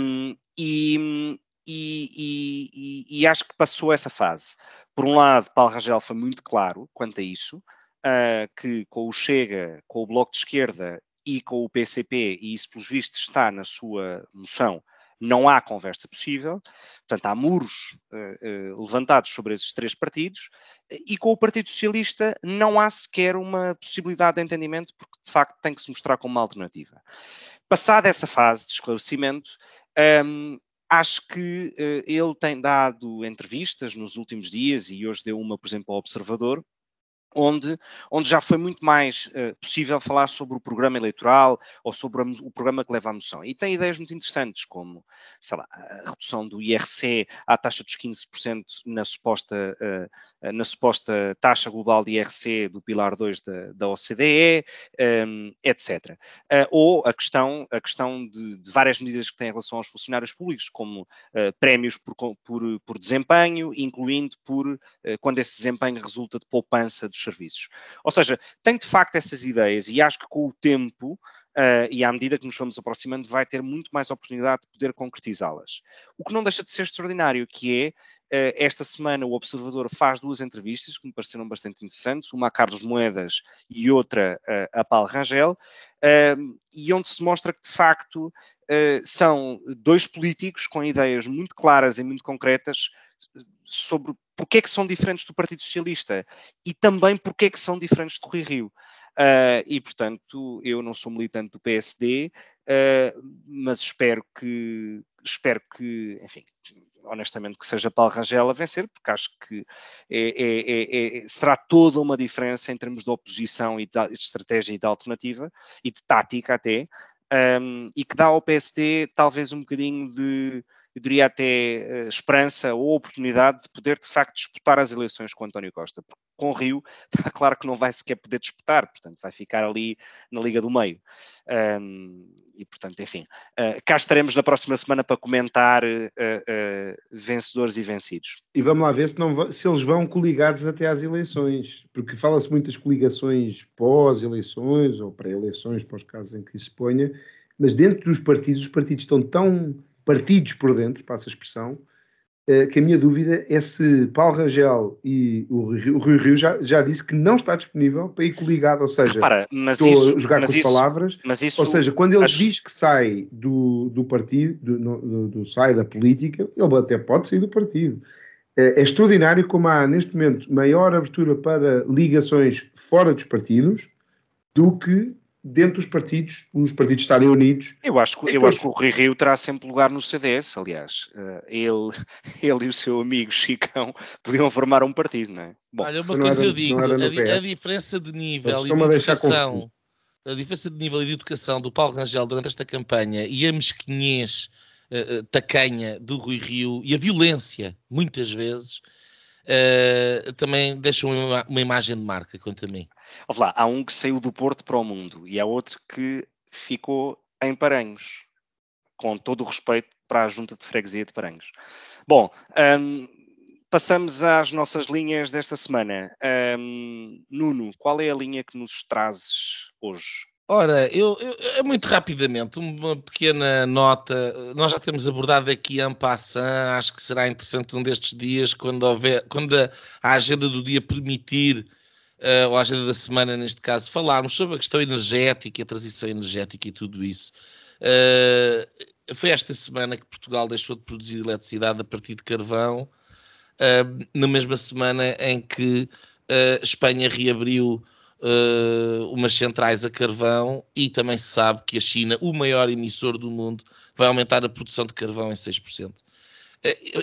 Speaker 1: Um, e, e, e, e, acho que passou essa fase. Por um lado, Paulo Rangel foi muito claro quanto a isso, uh, que com o Chega, com o Bloco de Esquerda e com o PCP, e isso pelos vistos está na sua moção, não há conversa possível, portanto, há muros uh, uh, levantados sobre esses três partidos, e com o Partido Socialista não há sequer uma possibilidade de entendimento, porque de facto tem que se mostrar como uma alternativa. Passada essa fase de esclarecimento, um, acho que uh, ele tem dado entrevistas nos últimos dias, e hoje deu uma, por exemplo, ao Observador, onde, onde já foi muito mais uh, possível falar sobre o programa eleitoral ou sobre a, o programa que leva à moção. E tem ideias muito interessantes, como sei lá, a redução do IRC à taxa dos 15% na suposta, uh, na suposta taxa global de IRC do Pilar 2 da, da OCDE, um, ehm, etc. Uh, ou a questão, a questão de, de, várias medidas que têm em relação aos funcionários públicos, como prémios por, por, por, desempenho, incluindo por quando esse desempenho resulta de poupança dos serviços. Ou seja, tem de facto essas ideias e acho que com o tempo Uh, e à medida que nos vamos aproximando, vai ter muito mais oportunidade de poder concretizá-las. O que não deixa de ser extraordinário, que é, uh, esta semana o Observador faz duas entrevistas que me pareceram bastante interessantes, uma a Carlos Moedas e outra uh, a Paulo Rangel, e onde se mostra que, de facto, são dois políticos com ideias muito claras e muito concretas sobre porque é que são diferentes do Partido Socialista e também porque é que são diferentes do Rui Rio. Uh, e, portanto, eu não sou militante do PSD, uh, ah, mas espero que, espero que, enfim, honestamente, que seja Paulo Rangel a vencer, porque acho que é, é, é, é será toda uma diferença em termos de oposição e de, de estratégia e de alternativa, e de tática até, um, e que dá ao PSD talvez um bocadinho de eu diria até uh, esperança ou oportunidade de poder de facto disputar as eleições com António Costa, porque com Rio está claro que não vai sequer poder disputar, portanto vai ficar ali na Liga do Meio. Um, e portanto, enfim, uh, cá estaremos na próxima semana para comentar uh, vencedores e vencidos.
Speaker 3: E vamos lá ver se, não, se eles vão coligados até às eleições, porque fala-se muitas coligações pós-eleições ou pré-eleições, para os casos em que se ponha, mas dentro dos partidos, os partidos estão tão partidos por dentro, passa a expressão, eh, que a minha dúvida é se Paulo Rangel e o Rui Rio já, já disse que não está disponível para ir coligado, ou seja,
Speaker 1: Repara, mas
Speaker 3: estou
Speaker 1: isso,
Speaker 3: a jogar com
Speaker 1: isso,
Speaker 3: as palavras,
Speaker 1: mas isso,
Speaker 3: ou seja, quando ele
Speaker 1: acho-
Speaker 3: diz que sai do, do partido, do, do- do- sai da política, ele até pode sair do partido. É, é extraordinário como há neste momento maior abertura para ligações fora dos partidos do que dentro dos partidos, os partidos estarem unidos.
Speaker 1: Eu acho, que,
Speaker 3: E
Speaker 1: eu
Speaker 3: depois-
Speaker 1: acho que o Rui Rio terá sempre lugar no CDS, aliás. Eh, ele, ele e o seu amigo Chicão podiam formar um partido, não é? Bom,
Speaker 2: Olha, uma
Speaker 3: não
Speaker 2: coisa
Speaker 3: era-
Speaker 2: eu digo, a, di- a diferença de nível e de educação, a diferença de nível e de educação do Paulo Rangel durante esta campanha e a mesquinhez eh, tacanha do Rui Rio e a violência, muitas vezes, eh, também deixam uma, uma imagem de marca, quanto a mim.
Speaker 1: Lá, há um que saiu do Porto para o mundo e há outro que ficou em Paranhos, com todo o respeito para a Junta de Freguesia de Paranhos. Bom, hum, passamos às nossas linhas desta semana. Hum, Nuno, qual é a linha que nos trazes hoje?
Speaker 2: Ora, eu, eu- é muito rapidamente, uma pequena nota. Nós já temos abordado aqui en passant, acho que será interessante um destes dias, quando, houver, quando a, a agenda do dia permitir, eh, ou a agenda da semana, neste caso, falarmos sobre a questão energética, a transição energética e tudo isso. Eh, foi esta semana que Portugal deixou de produzir eletricidade a partir de carvão, eh, na mesma semana em que Espanha reabriu uh, umas centrais a carvão e também se sabe que a China, o maior emissor do mundo, vai aumentar a produção de carvão em 6%. Uh,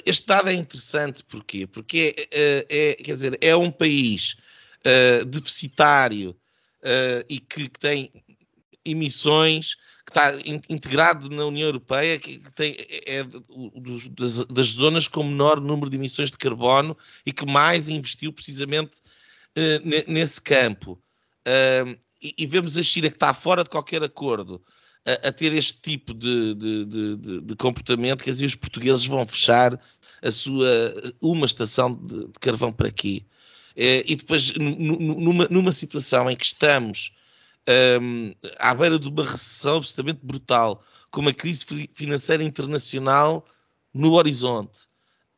Speaker 2: Este dado é interessante porquê? Porque é, é, quer dizer, é um país uh, deficitário e que, que tem emissões que está in- integrado na União Europeia, que, tem, é é das, das zonas com menor número de emissões de carbono e que mais investiu precisamente eh, ne- nesse campo. Ahm, e, e vemos a China que está fora de qualquer acordo a, a ter este tipo de, de- de- de- comportamento, quer dizer, os portugueses vão fechar a sua uma estação de, carvão para quê? Eh, e depois, nu- nu- numa, numa situação em que estamos à beira de uma recessão absolutamente brutal, com uma crise fi- financeira internacional no horizonte,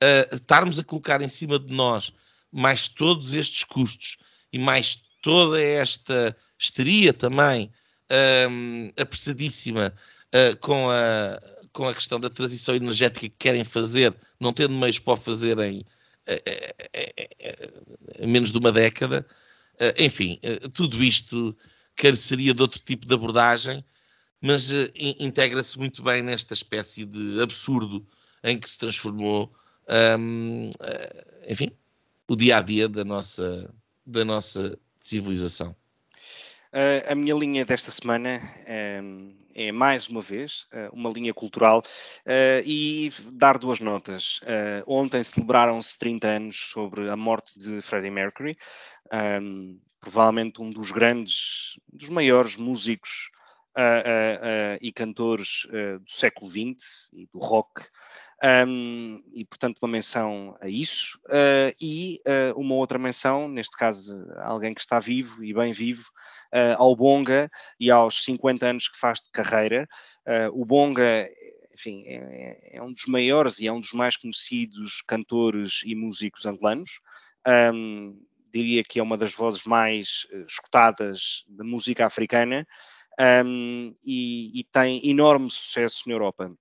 Speaker 2: ah, estarmos a colocar em cima de nós mais todos estes custos e mais toda esta histeria também ahm, apressadíssima ah, com, a, com a questão da transição energética que querem fazer, não tendo meios para o fazer em, eh, eh, menos de uma década. Enfim, tudo isto careceria de outro tipo de abordagem, mas in- integra-se muito bem nesta espécie de absurdo em que se transformou, eh, enfim, o dia a dia da nossa, da nossa civilização.
Speaker 1: Uh, a minha linha desta semana um, é, mais uma vez, uh, uma linha cultural uh, e dar duas notas. Uh, ontem celebraram-se 30 anos sobre a morte de Freddie Mercury, um, provavelmente um dos grandes, dos maiores músicos e cantores do século XX e do rock. Um, e portanto uma menção a isso uh, e uh, uma outra menção, neste caso alguém que está vivo e bem vivo, uh, ao Bonga e aos 50 anos que faz de carreira. O Bonga, enfim, é, é um dos maiores e é um dos mais conhecidos cantores e músicos angolanos. Um, diria que é uma das vozes mais escutadas da música africana um, e, e tem enorme sucesso na Europa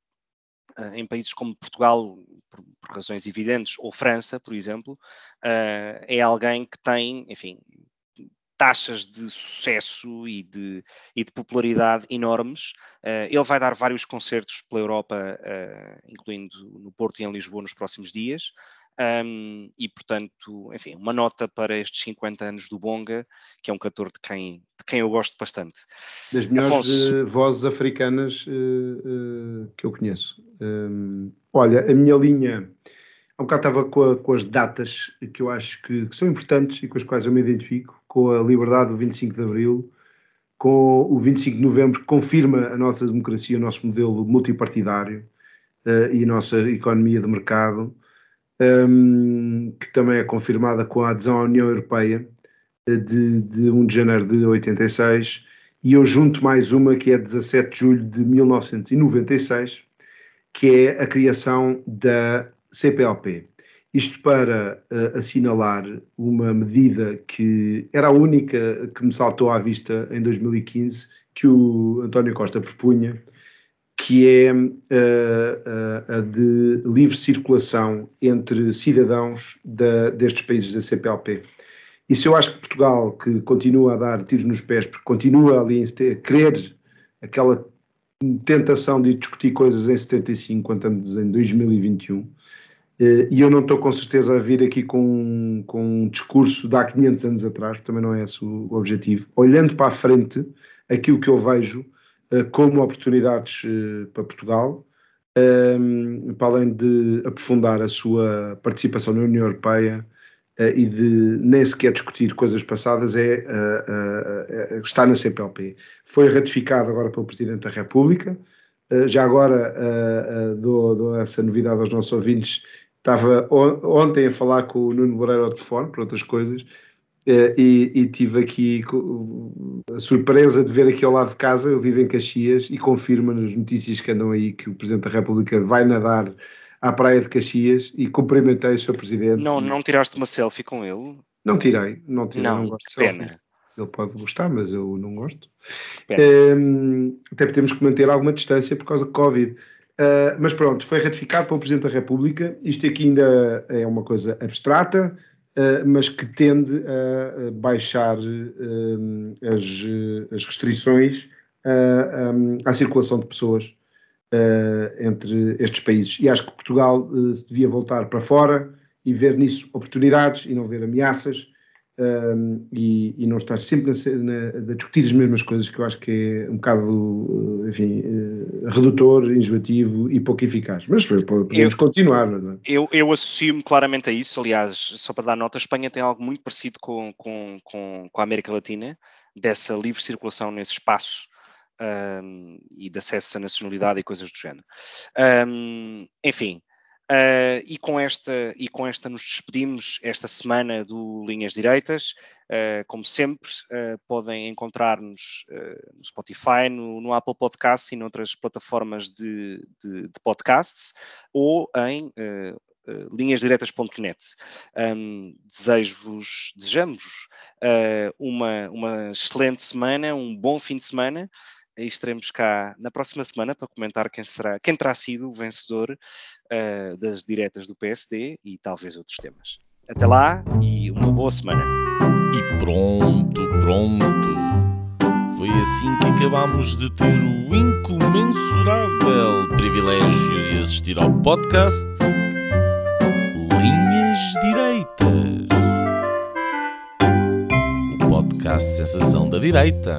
Speaker 1: em países como Portugal, por, por, razões evidentes, ou França, por exemplo, uh, é alguém que tem, enfim, taxas de sucesso e de, e de popularidade enormes. Uh, ele vai dar vários concertos pela Europa, incluindo no Porto e em Lisboa nos próximos dias. Um, e, portanto, enfim, uma nota para estes 50 anos do Bonga, que é um cantor de quem, de quem eu gosto bastante.
Speaker 3: Das melhores Afonso... Eh, vozes africanas uh, uh, que eu conheço. Um, olha, a minha linha. Há um bocado estava com, a, com, as datas que eu acho que, que, são importantes e com as quais eu me identifico, com a liberdade do 25 de Abril, com o 25 de Novembro, que confirma a nossa democracia, o nosso modelo multipartidário uh, e a nossa economia de mercado, um, que também é confirmada com a adesão à União Europeia uh, de, de 1 de janeiro de 86, e eu junto mais uma que é 17 de julho de 1996, que é a criação da CPLP. Isto para uh, assinalar uma medida que era a única que me saltou à vista em 2015, que o António Costa propunha, que é uh, uh, a de livre circulação entre cidadãos da, destes países da CPLP. Isso eu acho que Portugal, que continua a dar tiros nos pés, porque continua ali a querer aquela tentação de discutir coisas em 75, quando estamos em 2021, eh, e eu não estou com certeza a vir aqui com, com um discurso de há 500 anos atrás, também não é esse o objetivo. Olhando para a frente, aquilo que eu vejo como oportunidades uh, para Portugal, um, para além de aprofundar a sua participação na União Europeia uh, e de nem sequer discutir coisas passadas, é estar na CPLP. Foi ratificado agora pelo Presidente da República. já agora dou, dou essa novidade aos nossos ouvintes Estava ontem a falar com o Nuno Moreira ao telefone, por outras coisas, eh, e, e, tive aqui a surpresa de ver aqui ao lado de casa, eu vivo em Caxias, e confirma nas notícias que andam aí que o Presidente da República vai nadar à praia de Caxias e cumprimentei o Sr. Presidente.
Speaker 1: Não, não tiraste uma selfie com ele?
Speaker 3: Não tirei, não tirei,
Speaker 1: não,
Speaker 3: não
Speaker 1: gosto de selfies.
Speaker 3: Ele pode gostar, mas eu não gosto. Um, até temos que manter alguma distância por causa do Covid. Uh, mas pronto, foi ratificado pelo Presidente da República. Isto aqui ainda é uma coisa abstrata, mas que tende a baixar uh, as, as, restrições um, à circulação de pessoas entre estes países. E acho que Portugal se devia voltar para fora e ver nisso oportunidades e não ver ameaças um, e, e, não estar sempre a, na, a, discutir as mesmas coisas que eu acho que é um bocado, enfim, uh, redutor, enjoativo e pouco eficaz. Mas podemos eu, continuar.
Speaker 1: É? Eu, eu associo-me claramente a isso. Aliás, só para dar nota, a Espanha tem algo muito parecido com, com, com, com a América Latina, dessa livre circulação nesse espaço. Um, e de acesso à nacionalidade e coisas do género. Um, enfim, Uh, e, com esta, e com esta nos despedimos esta semana do Linhas Direitas. Uh, como sempre, uh, podem encontrar-nos no Spotify, no, no, Apple Podcasts e noutras plataformas de, de, de podcasts ou em linhasdiretas.net. Um, Desejo-vos, desejamos uma, uma excelente semana, um bom fim de semana e estaremos cá na próxima semana para comentar quem, será, quem terá sido o vencedor uh, das diretas do PSD e talvez outros temas. Até lá e uma boa semana.
Speaker 4: E pronto, pronto. Foi assim que acabámos de ter o incomensurável privilégio de assistir ao podcast Linhas Direitas. O podcast Sensação da Direita